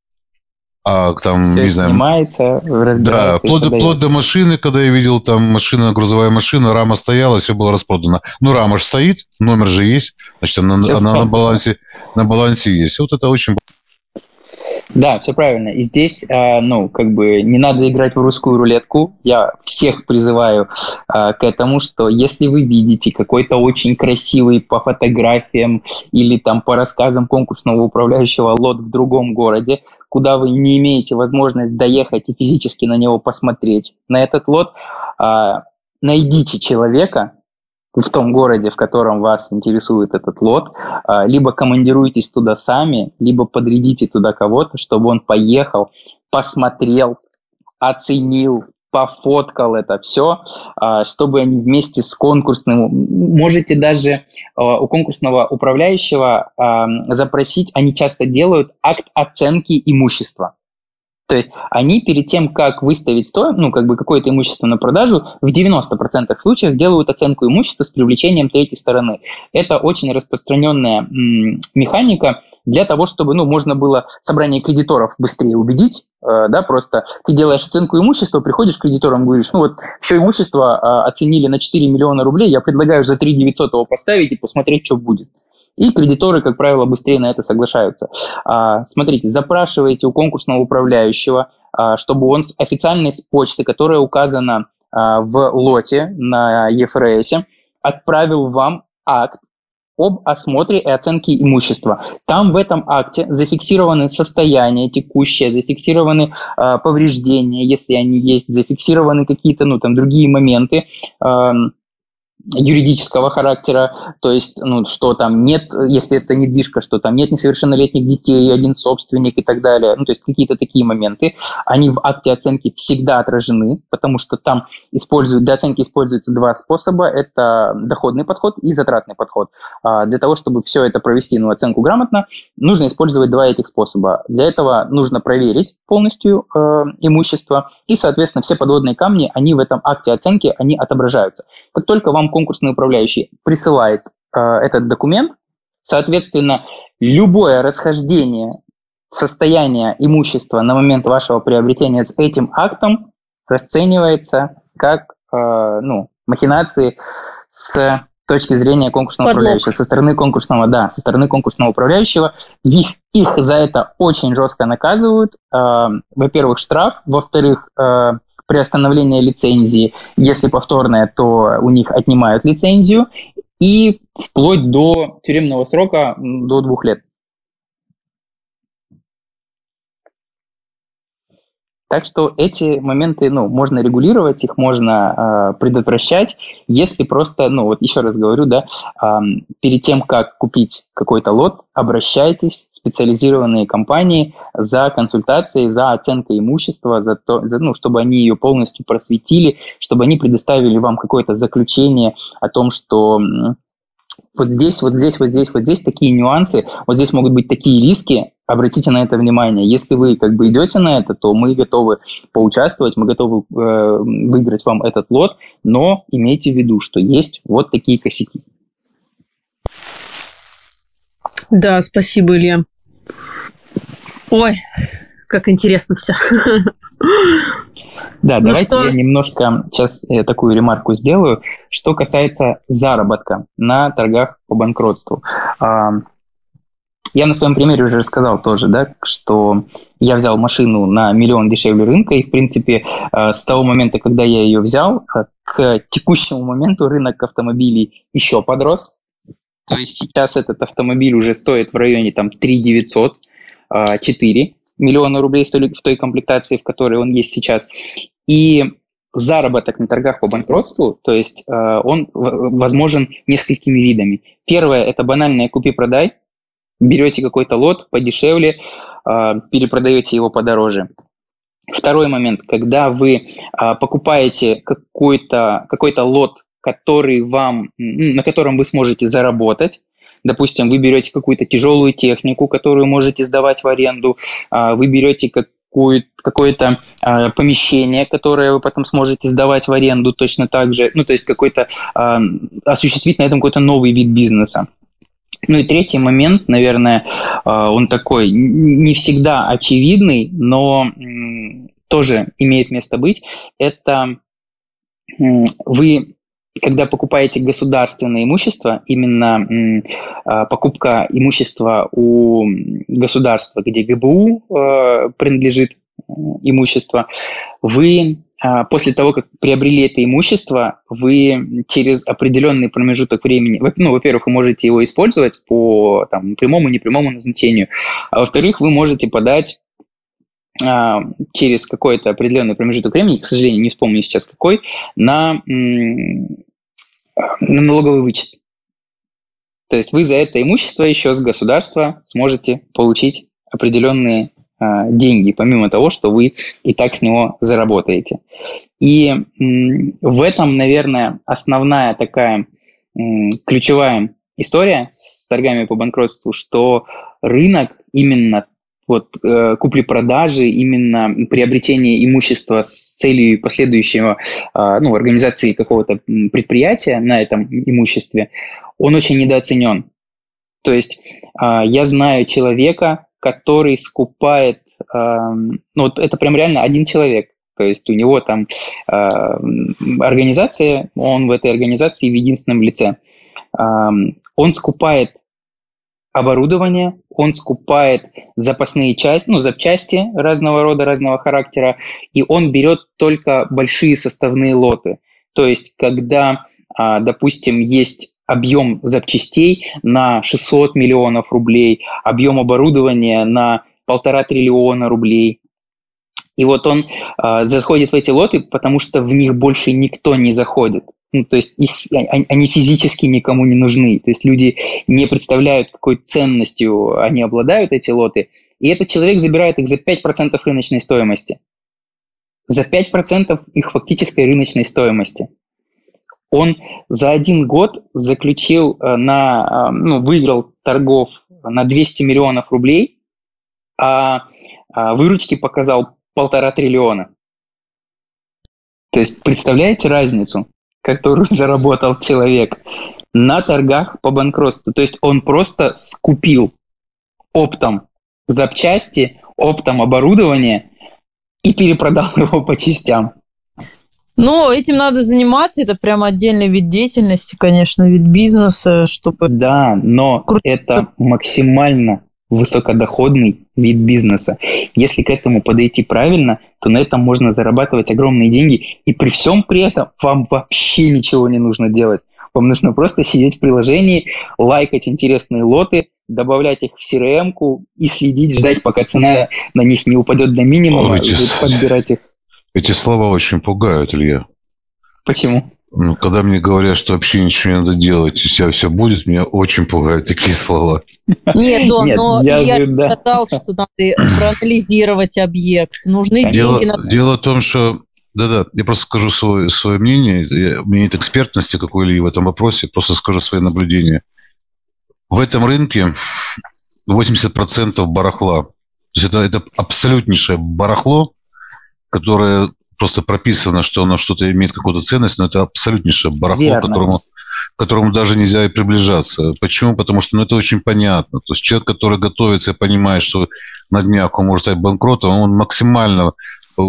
а там, все не знаю... снимается, Да, вплоть, вплоть до машины, когда я видел, там машина, грузовая машина, рама стояла, все было распродано. Ну, рама же стоит, номер же есть, значит, она, она на, балансе, на балансе есть. Вот это очень да, все правильно. И здесь, э, ну, как бы не надо играть в русскую рулетку. Я всех призываю э, к этому, что если вы видите какой-то очень красивый по фотографиям или там по рассказам конкурсного управляющего лот в другом городе, куда вы не имеете возможность доехать и физически на него посмотреть, на этот лот, э, найдите человека, в том городе, в котором вас интересует этот лот, а, либо командируйтесь туда сами, либо подрядите туда кого-то, чтобы он поехал, посмотрел, оценил, пофоткал это все, а, чтобы они вместе с конкурсным, можете даже а, у конкурсного управляющего запросить, они часто делают акт оценки имущества. То есть они перед тем, как выставить стоимость, ну, как бы какое-то имущество на продажу, в 90% случаев делают оценку имущества с привлечением третьей стороны. Это очень распространенная м, механика для того, чтобы, ну, можно было собрание кредиторов быстрее убедить, э, да, просто ты делаешь оценку имущества, приходишь к кредиторам, говоришь, ну, вот все имущество э, оценили на 4 миллиона рублей, я предлагаю за 3 900 его поставить и посмотреть, что будет. И кредиторы, как правило, быстрее на это соглашаются. А, смотрите, запрашивайте у конкурсного управляющего, а, чтобы он с официальной с почты, которая указана а, в лоте на ЕФРС, отправил вам акт об осмотре и оценке имущества. Там в этом акте зафиксированы состояния текущие, зафиксированы э, повреждения, если они есть, зафиксированы какие-то ну, там, другие моменты. Э, юридического характера, то есть, ну, что там нет, если это недвижка, что там нет несовершеннолетних детей, один собственник и так далее, ну, то есть какие-то такие моменты, они в акте оценки всегда отражены, потому что там используют, для оценки используются два способа, это доходный подход и затратный подход. А для того, чтобы все это провести, ну, оценку грамотно, нужно использовать два этих способа. Для этого нужно проверить полностью э, имущество, и, соответственно, все подводные камни, они в этом акте оценки, они отображаются. Как только вам конкурсный управляющий присылает э, этот документ, соответственно, любое расхождение состояния имущества на момент вашего приобретения с этим актом расценивается как э, ну, махинации с точки зрения конкурсного Подлог. управляющего, со стороны конкурсного, да, со стороны конкурсного управляющего, их, их за это очень жестко наказывают. Э, во-первых, штраф, во-вторых, э, приостановление лицензии. Если повторное, то у них отнимают лицензию. И вплоть до тюремного срока до двух лет. Так что эти моменты, ну, можно регулировать, их можно э, предотвращать, если просто, ну, вот еще раз говорю, да, э, перед тем, как купить какой-то лот, обращайтесь в специализированные компании за консультацией, за оценкой имущества, за то, за, ну, чтобы они ее полностью просветили, чтобы они предоставили вам какое-то заключение о том, что вот здесь, вот здесь, вот здесь, вот здесь такие нюансы, вот здесь могут быть такие риски, обратите на это внимание. Если вы как бы идете на это, то мы готовы поучаствовать, мы готовы э, выиграть вам этот лот, но имейте в виду, что есть вот такие косяки. Да, спасибо, Илья. Ой, как интересно все. Да, ну давайте что? я немножко сейчас я такую ремарку сделаю. Что касается заработка на торгах по банкротству. Я на своем примере уже рассказал тоже, да, что я взял машину на миллион дешевле рынка, и, в принципе, э, с того момента, когда я ее взял, э, к текущему моменту рынок автомобилей еще подрос. То есть сейчас этот автомобиль уже стоит в районе там 3 900, 4 миллиона рублей в той, в той комплектации, в которой он есть сейчас. И заработок на торгах по банкротству, то есть э, он возможен несколькими видами. Первое – это банальное купи-продай. Берете какой-то лот подешевле, э, перепродаете его подороже. Второй момент, когда вы э, покупаете какой-то какой лот, который вам, на котором вы сможете заработать, Допустим, вы берете какую-то тяжелую технику, которую можете сдавать в аренду, вы берете как какое-то э, помещение, которое вы потом сможете сдавать в аренду точно так же, ну, то есть какой-то э, осуществить на этом какой-то новый вид бизнеса. Ну и третий момент, наверное, он такой не всегда очевидный, но тоже имеет место быть. Это э, когда покупаете государственное имущество, именно э, покупка имущества у государства, где ГБУ э, принадлежит имущество, вы после того, как приобрели это имущество, вы через определенный промежуток времени, ну, во-первых, вы можете его использовать по там, прямому и непрямому назначению, а во-вторых, вы можете подать через какой-то определенный промежуток времени, к сожалению, не вспомню сейчас какой, на на налоговый вычет. То есть вы за это имущество еще с государства сможете получить определенные э, деньги, помимо того, что вы и так с него заработаете. И в этом, наверное, основная такая ключевая история с торгами по банкротству, что рынок именно вот э, купли-продажи, именно приобретение имущества с целью последующего э, ну, организации какого-то предприятия на этом имуществе, он очень недооценен. То есть э, я знаю человека, который скупает, э, ну вот это прям реально один человек, то есть у него там э, организация, он в этой организации в единственном лице. Э, он скупает оборудование, он скупает запасные части, ну, запчасти разного рода, разного характера, и он берет только большие составные лоты. То есть, когда, а, допустим, есть объем запчастей на 600 миллионов рублей, объем оборудования на полтора триллиона рублей, и вот он э, заходит в эти лоты, потому что в них больше никто не заходит. Ну, то есть их, они физически никому не нужны. То есть люди не представляют, какой ценностью они обладают, эти лоты. И этот человек забирает их за 5% рыночной стоимости. За 5% их фактической рыночной стоимости. Он за один год заключил э, на, э, ну, выиграл торгов на 200 миллионов рублей, а, а выручки показал полтора триллиона. То есть представляете разницу? Которую заработал человек на торгах по банкротству. То есть он просто скупил оптом запчасти, оптом оборудование и перепродал его по частям. Ну, этим надо заниматься, это прям отдельный вид деятельности, конечно, вид бизнеса, чтобы... Да, но это максимально высокодоходный вид бизнеса. Если к этому подойти правильно, то на этом можно зарабатывать огромные деньги, и при всем при этом вам вообще ничего не нужно делать. Вам нужно просто сидеть в приложении, лайкать интересные лоты, добавлять их в crm и следить, ждать, пока цена на них не упадет до минимума, эти, и подбирать их. Эти слова очень пугают, Илья. Почему? Ну, когда мне говорят, что вообще ничего не надо делать, и себя все будет, меня очень пугают такие слова. Нет, Дон, Нет, но я, я да. сказал, что надо проанализировать объект. Нужны дело, деньги. На... Дело в том, что... Да-да, я просто скажу свое, свое мнение. Я, у меня нет экспертности какой-либо в этом вопросе, просто скажу свои наблюдения. В этом рынке 80% барахла. То есть это, это абсолютнейшее барахло, которое просто прописано, что оно что-то имеет какую-то ценность, но это абсолютнейшее барахло, которому, к которому даже нельзя и приближаться. Почему? Потому что ну, это очень понятно. То есть человек, который готовится и понимает, что на днях он может стать банкротом, он максимально э,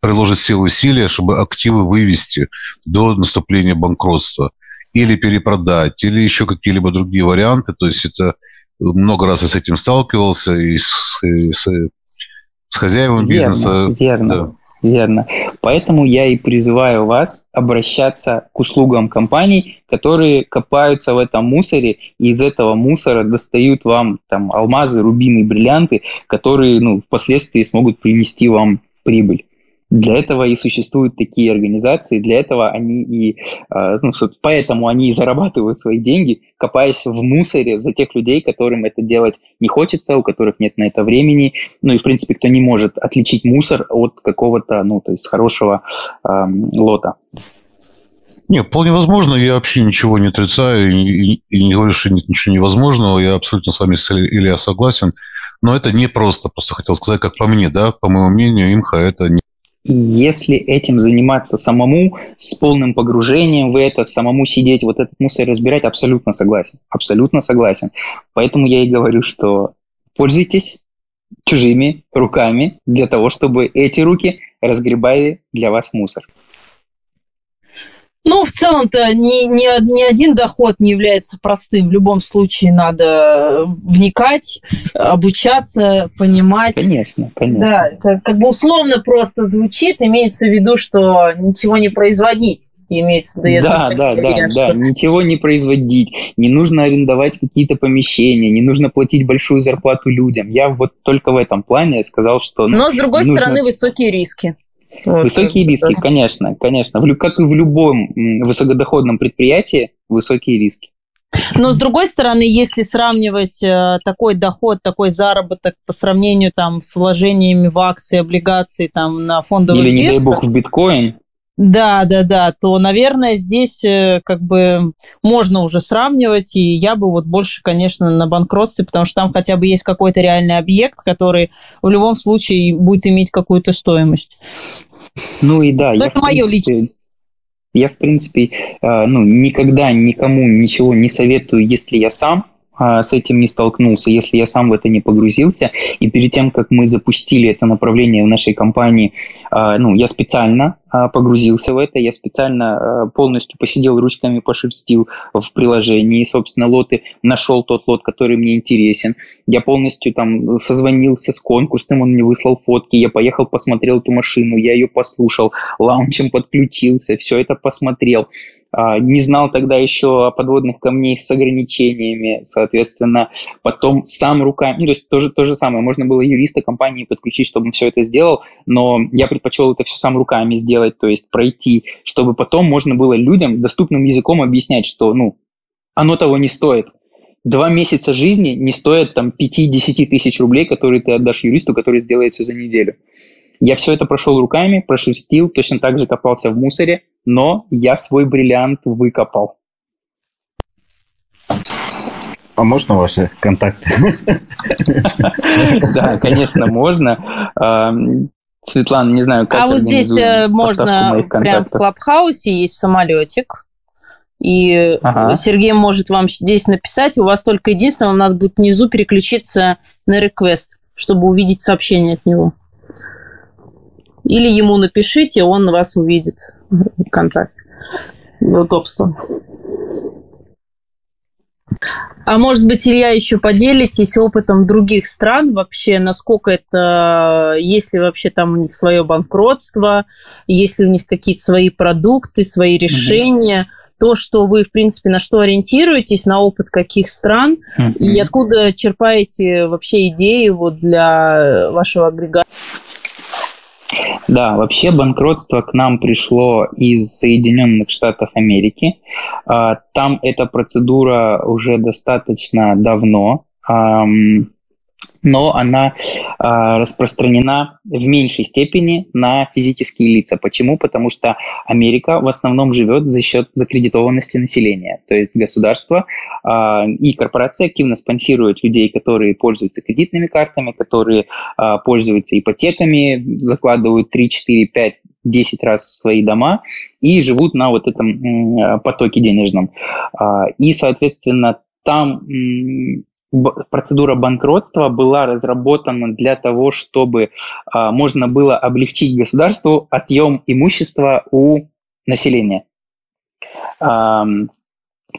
приложит все усилия, чтобы активы вывести до наступления банкротства. Или перепродать, или еще какие-либо другие варианты. То есть это много раз я с этим сталкивался, и с, и с, с хозяевами верно, бизнеса. Верно. Да. Верно. Поэтому я и призываю вас обращаться к услугам компаний, которые копаются в этом мусоре и из этого мусора достают вам там алмазы, рубины, бриллианты, которые ну, впоследствии смогут принести вам прибыль. Для этого и существуют такие организации, для этого они и, а, ну, поэтому они и зарабатывают свои деньги, копаясь в мусоре за тех людей, которым это делать не хочется, у которых нет на это времени, ну и, в принципе, кто не может отличить мусор от какого-то, ну, то есть хорошего эм, лота. Не, вполне возможно, я вообще ничего не отрицаю и, и, и не говорю, что нет ничего невозможного, я абсолютно с вами, Илья, согласен, но это не просто, просто хотел сказать, как по мне, да, по моему мнению, имха это не и если этим заниматься самому, с полным погружением в это, самому сидеть, вот этот мусор разбирать, абсолютно согласен. Абсолютно согласен. Поэтому я и говорю, что пользуйтесь чужими руками для того, чтобы эти руки разгребали для вас мусор. Ну, в целом-то ни, ни, ни один доход не является простым. В любом случае надо вникать, обучаться, понимать. Конечно, конечно. Да, это как бы условно просто звучит, имеется в виду, что ничего не производить имеется в виду. Да, да, да, да, что... да, ничего не производить, не нужно арендовать какие-то помещения, не нужно платить большую зарплату людям. Я вот только в этом плане сказал, что... Но, с другой нужно... стороны, высокие риски. Вот, высокие риски, конечно, конечно. Как и в любом высокодоходном предприятии, высокие риски. Но с другой стороны, если сравнивать э, такой доход, такой заработок по сравнению там с вложениями в акции, облигации там на фондовый Или, не дай бог, в биткоин. Да, да, да, то, наверное, здесь э, как бы можно уже сравнивать, и я бы вот больше, конечно, на банкротстве, потому что там хотя бы есть какой-то реальный объект, который в любом случае будет иметь какую-то стоимость. Ну и да, я, это мое личное. Я, в принципе, э, ну, никогда никому ничего не советую, если я сам с этим не столкнулся, если я сам в это не погрузился. И перед тем, как мы запустили это направление в нашей компании, а, ну, я специально а, погрузился в это, я специально полностью посидел ручками, пошерстил в приложении, собственно, лоты, нашел тот лот, который мне интересен. Я полностью там созвонился с конкурсным, он мне выслал фотки, я поехал, посмотрел эту машину, я ее послушал, лаунчем подключился, все это посмотрел. А, не знал тогда еще о подводных камнях с ограничениями, соответственно, потом сам руками, ну, то есть то же, то же самое, можно было юриста компании подключить, чтобы он все это сделал, но я предпочел это все сам руками сделать, то есть пройти, чтобы потом можно было людям доступным языком объяснять, что, ну, оно того не стоит. Два месяца жизни не стоят там 5-10 тысяч рублей, которые ты отдашь юристу, который сделает все за неделю. Я все это прошел руками, прошерстил, точно так же копался в мусоре, но я свой бриллиант выкопал. А можно ваши контакты? Да, конечно, можно. Светлана, не знаю, как А вот здесь э, можно прям в Клабхаусе есть самолетик. И ага. Сергей может вам здесь написать. У вас только единственное, вам надо будет внизу переключиться на реквест, чтобы увидеть сообщение от него. Или ему напишите, он вас увидит контакт. Удобство. А может быть, Илья, еще поделитесь опытом других стран вообще, насколько это, есть ли вообще там у них свое банкротство, есть ли у них какие-то свои продукты, свои решения, mm-hmm. то, что вы, в принципе, на что ориентируетесь, на опыт каких стран, mm-hmm. и откуда черпаете вообще идеи вот для вашего агрегата? Да, вообще банкротство к нам пришло из Соединенных Штатов Америки. А, там эта процедура уже достаточно давно но она э, распространена в меньшей степени на физические лица. Почему? Потому что Америка в основном живет за счет закредитованности населения. То есть государство э, и корпорации активно спонсируют людей, которые пользуются кредитными картами, которые э, пользуются ипотеками, закладывают 3, 4, 5 10 раз свои дома и живут на вот этом потоке денежном. И, соответственно, там процедура банкротства была разработана для того, чтобы а, можно было облегчить государству отъем имущества у населения. А,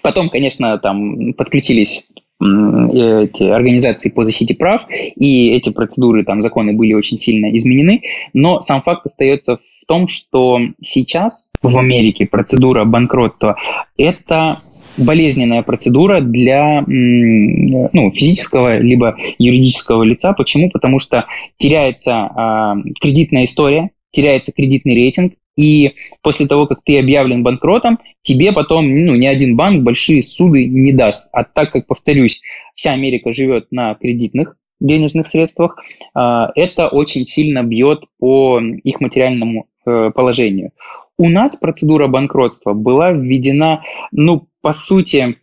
потом, конечно, там подключились эти организации по защите прав, и эти процедуры, там, законы были очень сильно изменены, но сам факт остается в том, что сейчас в Америке процедура банкротства – это болезненная процедура для ну, физического либо юридического лица. Почему? Потому что теряется э, кредитная история, теряется кредитный рейтинг, и после того, как ты объявлен банкротом, тебе потом ну, ни один банк большие суды не даст. А так как, повторюсь, вся Америка живет на кредитных денежных средствах, а, это очень сильно бьет по их материальному э, положению. У нас процедура банкротства была введена, ну, по сути,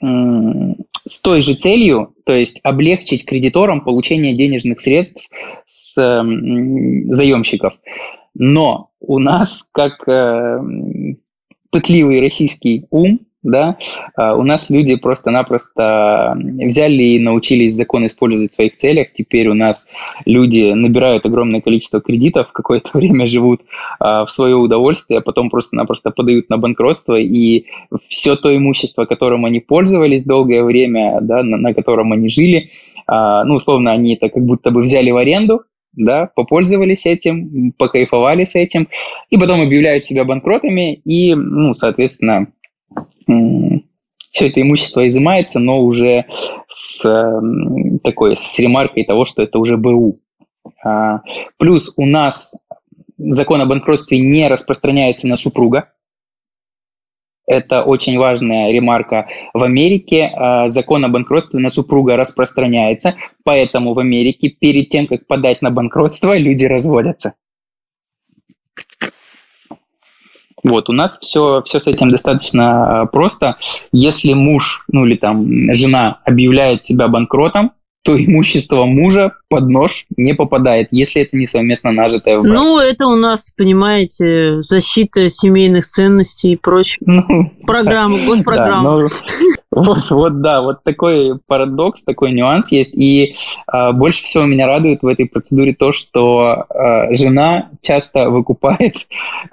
с той же целью, то есть облегчить кредиторам получение денежных средств с заемщиков. Но у нас, как э, пытливый российский ум, да, а, у нас люди просто-напросто взяли и научились закон использовать в своих целях. Теперь у нас люди набирают огромное количество кредитов, какое-то время живут а, в свое удовольствие, а потом просто-напросто подают на банкротство, и все то имущество, которым они пользовались долгое время, да, на, котором они жили, ну, условно, они это как будто бы взяли в аренду, да, попользовались этим, покайфовали с этим, и потом объявляют себя банкротами, и, ну, соответственно, все это имущество изымается, но уже с такой с ремаркой того, что это уже БУ. А, плюс у нас закон о банкротстве не распространяется на супруга. Это очень важная ремарка. В Америке а, закон о банкротстве на супруга распространяется, поэтому в Америке перед тем, как подать на банкротство, люди разводятся. Вот, у нас все, все с этим достаточно э, просто. Если муж, ну или там жена объявляет себя банкротом, то имущество мужа под нож не попадает, если это не совместно нажитое в брак. Ну, это у нас, понимаете, защита семейных ценностей и прочее. Ну, Программа, госпрограмма. Да, вот, вот, да, вот такой парадокс, такой нюанс есть. И э, больше всего меня радует в этой процедуре то, что э, жена часто выкупает,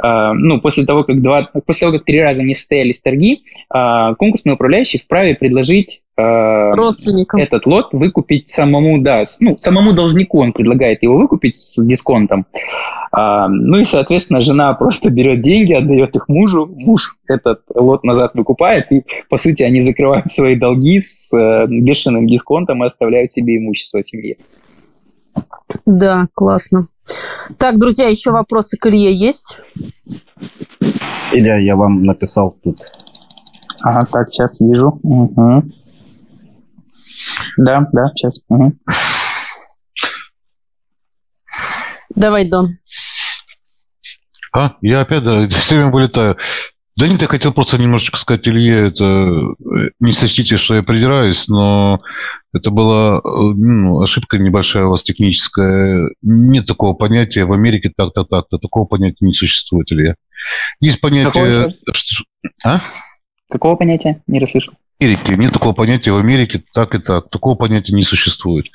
э, ну, после того, как два, после того, как три раза не состоялись торги, э, конкурсный управляющий вправе предложить родственникам. этот лот выкупить самому, да, ну, самому должнику он предлагает его выкупить с дисконтом. Ну и, соответственно, жена просто берет деньги, отдает их мужу, муж этот лот назад выкупает, и, по сути, они закрывают свои долги с э, бешеным дисконтом и оставляют себе имущество семье. Да, классно. Так, друзья, еще вопросы к Илье есть? Илья, я вам написал тут. Ага, так, сейчас вижу. Угу. Да, да, сейчас. Угу. Давай, Дон. А, я опять, да, все время вылетаю. Да нет, я хотел просто немножечко сказать Илье, это не сочтите, что я придираюсь, но это была ну, ошибка небольшая у вас техническая. Нет такого понятия в Америке так-то, так-то. Такого понятия не существует, Илья. Есть понятие... Что, а? Какого понятия? Не расслышал. Америке нет такого понятия в Америке так и так. Такого понятия не существует.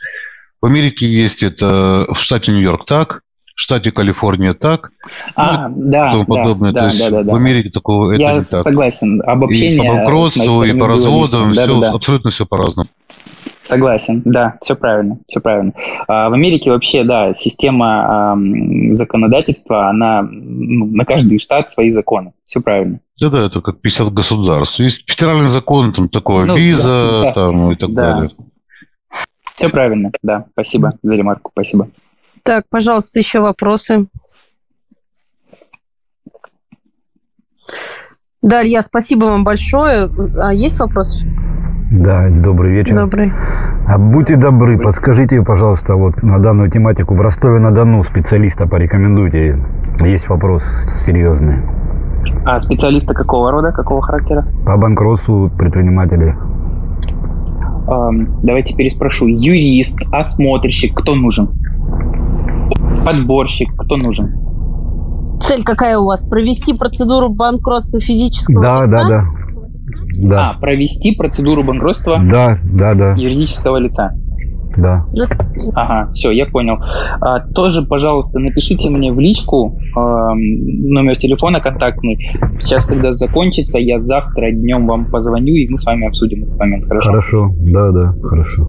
В Америке есть это в штате Нью-Йорк так, в штате Калифорния так, а, ну, да, тому подобное. Да, То есть да, да, да. в Америке такого Я это не так. согласен. Обобщение. И по банкротству, и по разводам, да, все, да, да. абсолютно все по-разному. Согласен, да, все правильно, все правильно. А в Америке вообще, да, система э, законодательства, она ну, на каждый штат свои законы, все правильно. Да, да, это как 50 государств. Есть федеральный закон, там такое, ну, виза, да, там и так да. далее. Все правильно, да. Спасибо за ремарку, спасибо. Так, пожалуйста, еще вопросы. Дарья, спасибо вам большое. А есть вопросы? Да, добрый вечер. Добрый. А будьте добры, подскажите, пожалуйста, вот на данную тематику в Ростове-на-Дону специалиста порекомендуйте. Есть вопрос серьезный. А специалиста какого рода, какого характера? По банкротству предпринимателей. Эм, давайте переспрошу. Юрист, осмотрщик, кто нужен? Подборщик, кто нужен? Цель какая у вас? Провести процедуру банкротства физического Да, лица? да, да. Да. А, провести процедуру банкротства да, да, да. юридического лица. Да. Ага, все, я понял. А, тоже, пожалуйста, напишите мне в личку э, номер телефона контактный. Сейчас, когда закончится, я завтра днем вам позвоню, и мы с вами обсудим этот момент. Хорошо? Хорошо, да, да, хорошо.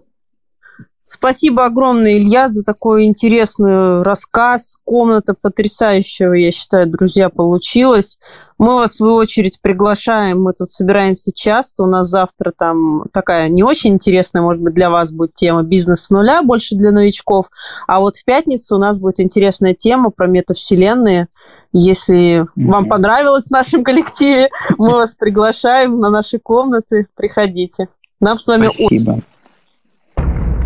Спасибо огромное, Илья, за такой интересный рассказ. Комната потрясающего, я считаю, друзья, получилась. Мы вас, в свою очередь, приглашаем. Мы тут собираемся часто. У нас завтра там такая не очень интересная, может быть, для вас будет тема «Бизнес с нуля», больше для новичков. А вот в пятницу у нас будет интересная тема про метавселенные. Если mm-hmm. вам понравилось в нашем коллективе, мы вас приглашаем на наши комнаты. Приходите. Нам с вами... Спасибо.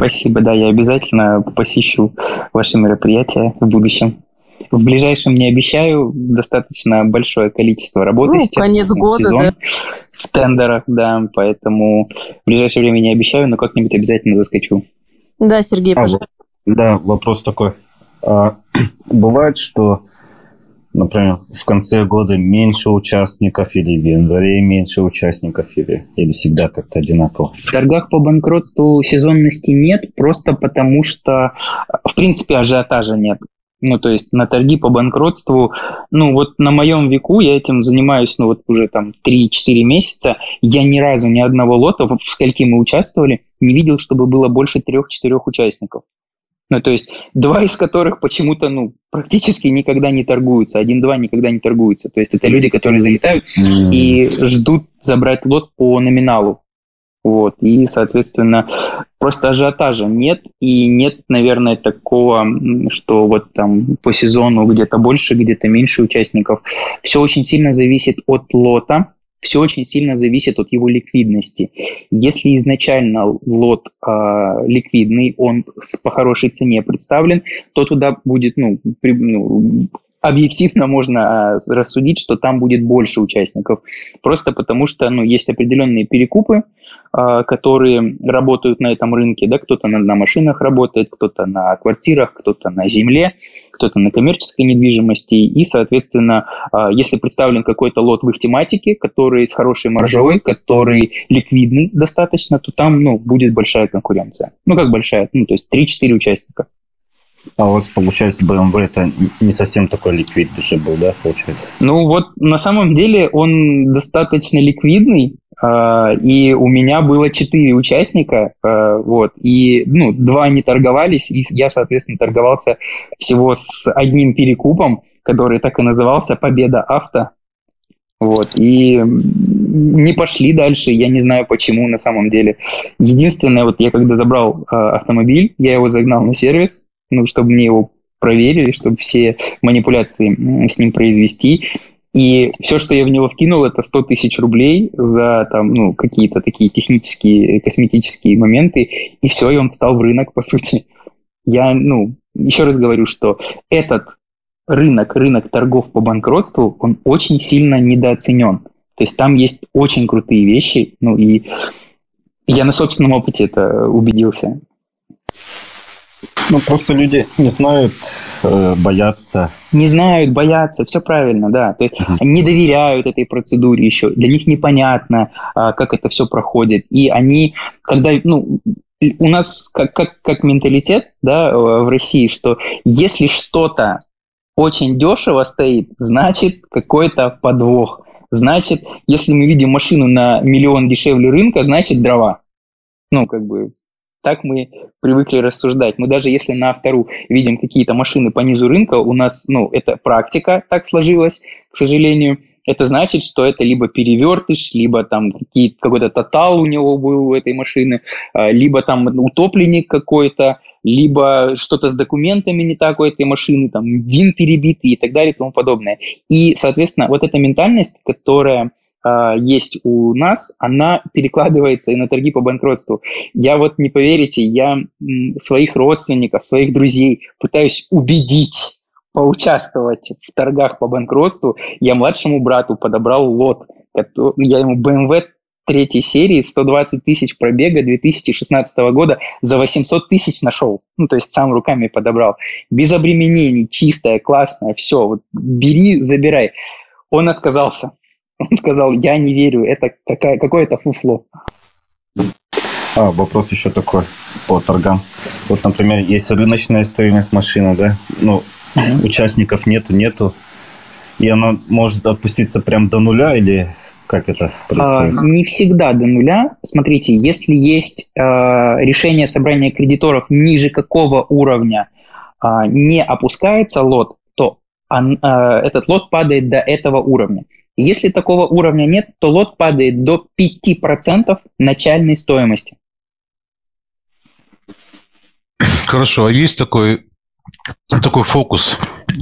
Спасибо, да, я обязательно посещу ваше мероприятие в будущем. В ближайшем не обещаю, достаточно большое количество работы ну, сейчас. конец года, сезон да. В тендерах, да, поэтому в ближайшее время не обещаю, но как-нибудь обязательно заскочу. Да, Сергей, а, пожалуйста. Да, вопрос такой. А, бывает, что например, в конце года меньше участников или в январе меньше участников или, или всегда как-то одинаково? В торгах по банкротству сезонности нет, просто потому что, в принципе, ажиотажа нет. Ну, то есть на торги по банкротству, ну, вот на моем веку я этим занимаюсь, ну, вот уже там 3-4 месяца, я ни разу ни одного лота, в скольки мы участвовали, не видел, чтобы было больше 3-4 участников. Ну, то есть два из которых почему-то, ну, практически никогда не торгуются, один-два никогда не торгуются. То есть это люди, которые залетают mm-hmm. и ждут забрать лот по номиналу. Вот, и, соответственно, просто ажиотажа нет, и нет, наверное, такого, что вот там по сезону где-то больше, где-то меньше участников. Все очень сильно зависит от лота, все очень сильно зависит от его ликвидности. Если изначально лот э, ликвидный, он по хорошей цене представлен, то туда будет, ну, при, ну объективно можно а, рассудить, что там будет больше участников. Просто потому что ну, есть определенные перекупы, а, которые работают на этом рынке. Да? Кто-то на, на машинах работает, кто-то на квартирах, кто-то на земле, кто-то на коммерческой недвижимости. И, соответственно, а, если представлен какой-то лот в их тематике, который с хорошей маржой, который ликвидный достаточно, то там ну, будет большая конкуренция. Ну, как большая? Ну, то есть 3-4 участника. А у вас, получается, BMW это не совсем такой ликвид уже был, да, получается? Ну вот, на самом деле он достаточно ликвидный, Uh, и у меня было четыре участника, uh, вот, и, ну, два не торговались, и я, соответственно, торговался всего с одним перекупом, который так и назывался «Победа авто», вот, и не пошли дальше, я не знаю почему на самом деле. Единственное, вот я когда забрал э, автомобиль, я его загнал на сервис, ну, чтобы мне его проверили, чтобы все манипуляции с ним произвести. И все, что я в него вкинул, это 100 тысяч рублей за там, ну, какие-то такие технические, косметические моменты, и все, и он встал в рынок, по сути. Я, ну, еще раз говорю, что этот рынок, рынок торгов по банкротству, он очень сильно недооценен. То есть там есть очень крутые вещи, ну и я на собственном опыте это убедился. Ну, просто люди не знают, э, боятся. Не знают, боятся, все правильно, да. То есть они не доверяют этой процедуре еще, для них непонятно, а, как это все проходит. И они, когда, ну, у нас как, как, как менталитет, да, в России, что если что-то очень дешево стоит, значит какой-то подвох. Значит, если мы видим машину на миллион дешевле рынка, значит дрова. Ну, как бы, так мы привыкли рассуждать. Мы даже если на автору видим какие-то машины по низу рынка, у нас, ну, это практика так сложилась, к сожалению. Это значит, что это либо перевертыш, либо там какой-то тотал у него был у этой машины, а, либо там утопленник какой-то, либо что-то с документами не так у этой машины, там вин перебитый и так далее и тому подобное. И, соответственно, вот эта ментальность, которая есть у нас, она перекладывается и на торги по банкротству. Я вот не поверите, я своих родственников, своих друзей пытаюсь убедить поучаствовать в торгах по банкротству. Я младшему брату подобрал лот. Я ему BMW третьей серии 120 тысяч пробега 2016 года за 800 тысяч нашел. Ну, то есть сам руками подобрал. Без обременений, чистая, классная, все. Вот бери, забирай. Он отказался. Он сказал, я не верю, это какая, какое-то фуфло. А, вопрос еще такой по торгам. Вот, например, есть рыночная стоимость машины, да? Ну, участников нету, нету. И она может опуститься прям до нуля или как это происходит? А, не всегда до нуля. Смотрите, если есть а, решение собрания кредиторов ниже какого уровня а, не опускается лот, то он, а, этот лот падает до этого уровня. Если такого уровня нет, то лот падает до 5% начальной стоимости. Хорошо, а есть такой, такой фокус,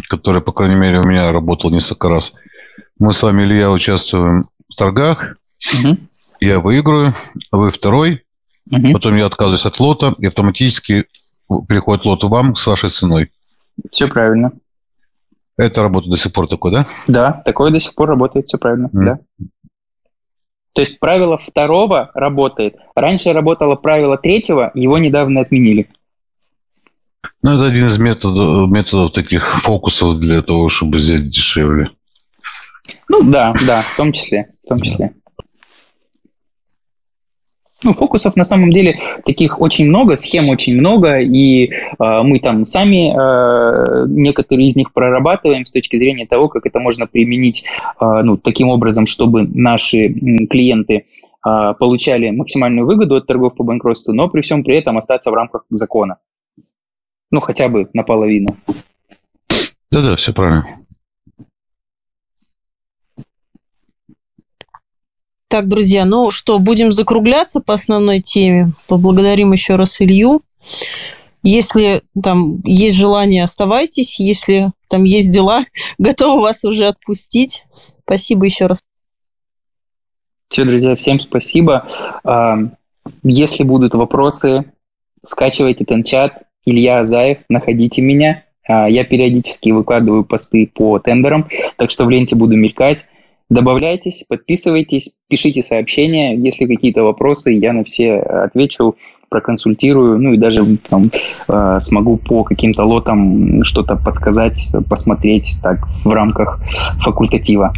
который, по крайней мере, у меня работал несколько раз. Мы с вами, Илья, участвуем в торгах, угу. я выиграю, а вы второй, угу. потом я отказываюсь от лота, и автоматически приходит лот вам с вашей ценой. Все правильно. Это работает до сих пор такое, да? Да, такое до сих пор работает, все правильно, mm. да. То есть правило второго работает. Раньше работало правило третьего, его недавно отменили. Ну, это один из методов, методов таких фокусов для того, чтобы взять дешевле. Ну да, да, в том числе, в том числе. Ну, фокусов на самом деле таких очень много, схем очень много, и э, мы там сами э, некоторые из них прорабатываем с точки зрения того, как это можно применить э, ну, таким образом, чтобы наши клиенты э, получали максимальную выгоду от торгов по банкротству, но при всем при этом остаться в рамках закона. Ну, хотя бы наполовину. Да-да, все правильно. Так, друзья, ну что, будем закругляться по основной теме. Поблагодарим еще раз Илью. Если там есть желание, оставайтесь. Если там есть дела, готовы вас уже отпустить. Спасибо еще раз. Все, друзья, всем спасибо. А, если будут вопросы, скачивайте Тенчат, Илья Азаев, находите меня. А, я периодически выкладываю посты по тендерам, так что в ленте буду мелькать. Добавляйтесь, подписывайтесь, пишите сообщения. Если какие-то вопросы, я на все отвечу, проконсультирую, ну и даже там, э, смогу по каким-то лотам что-то подсказать, посмотреть так в рамках факультатива.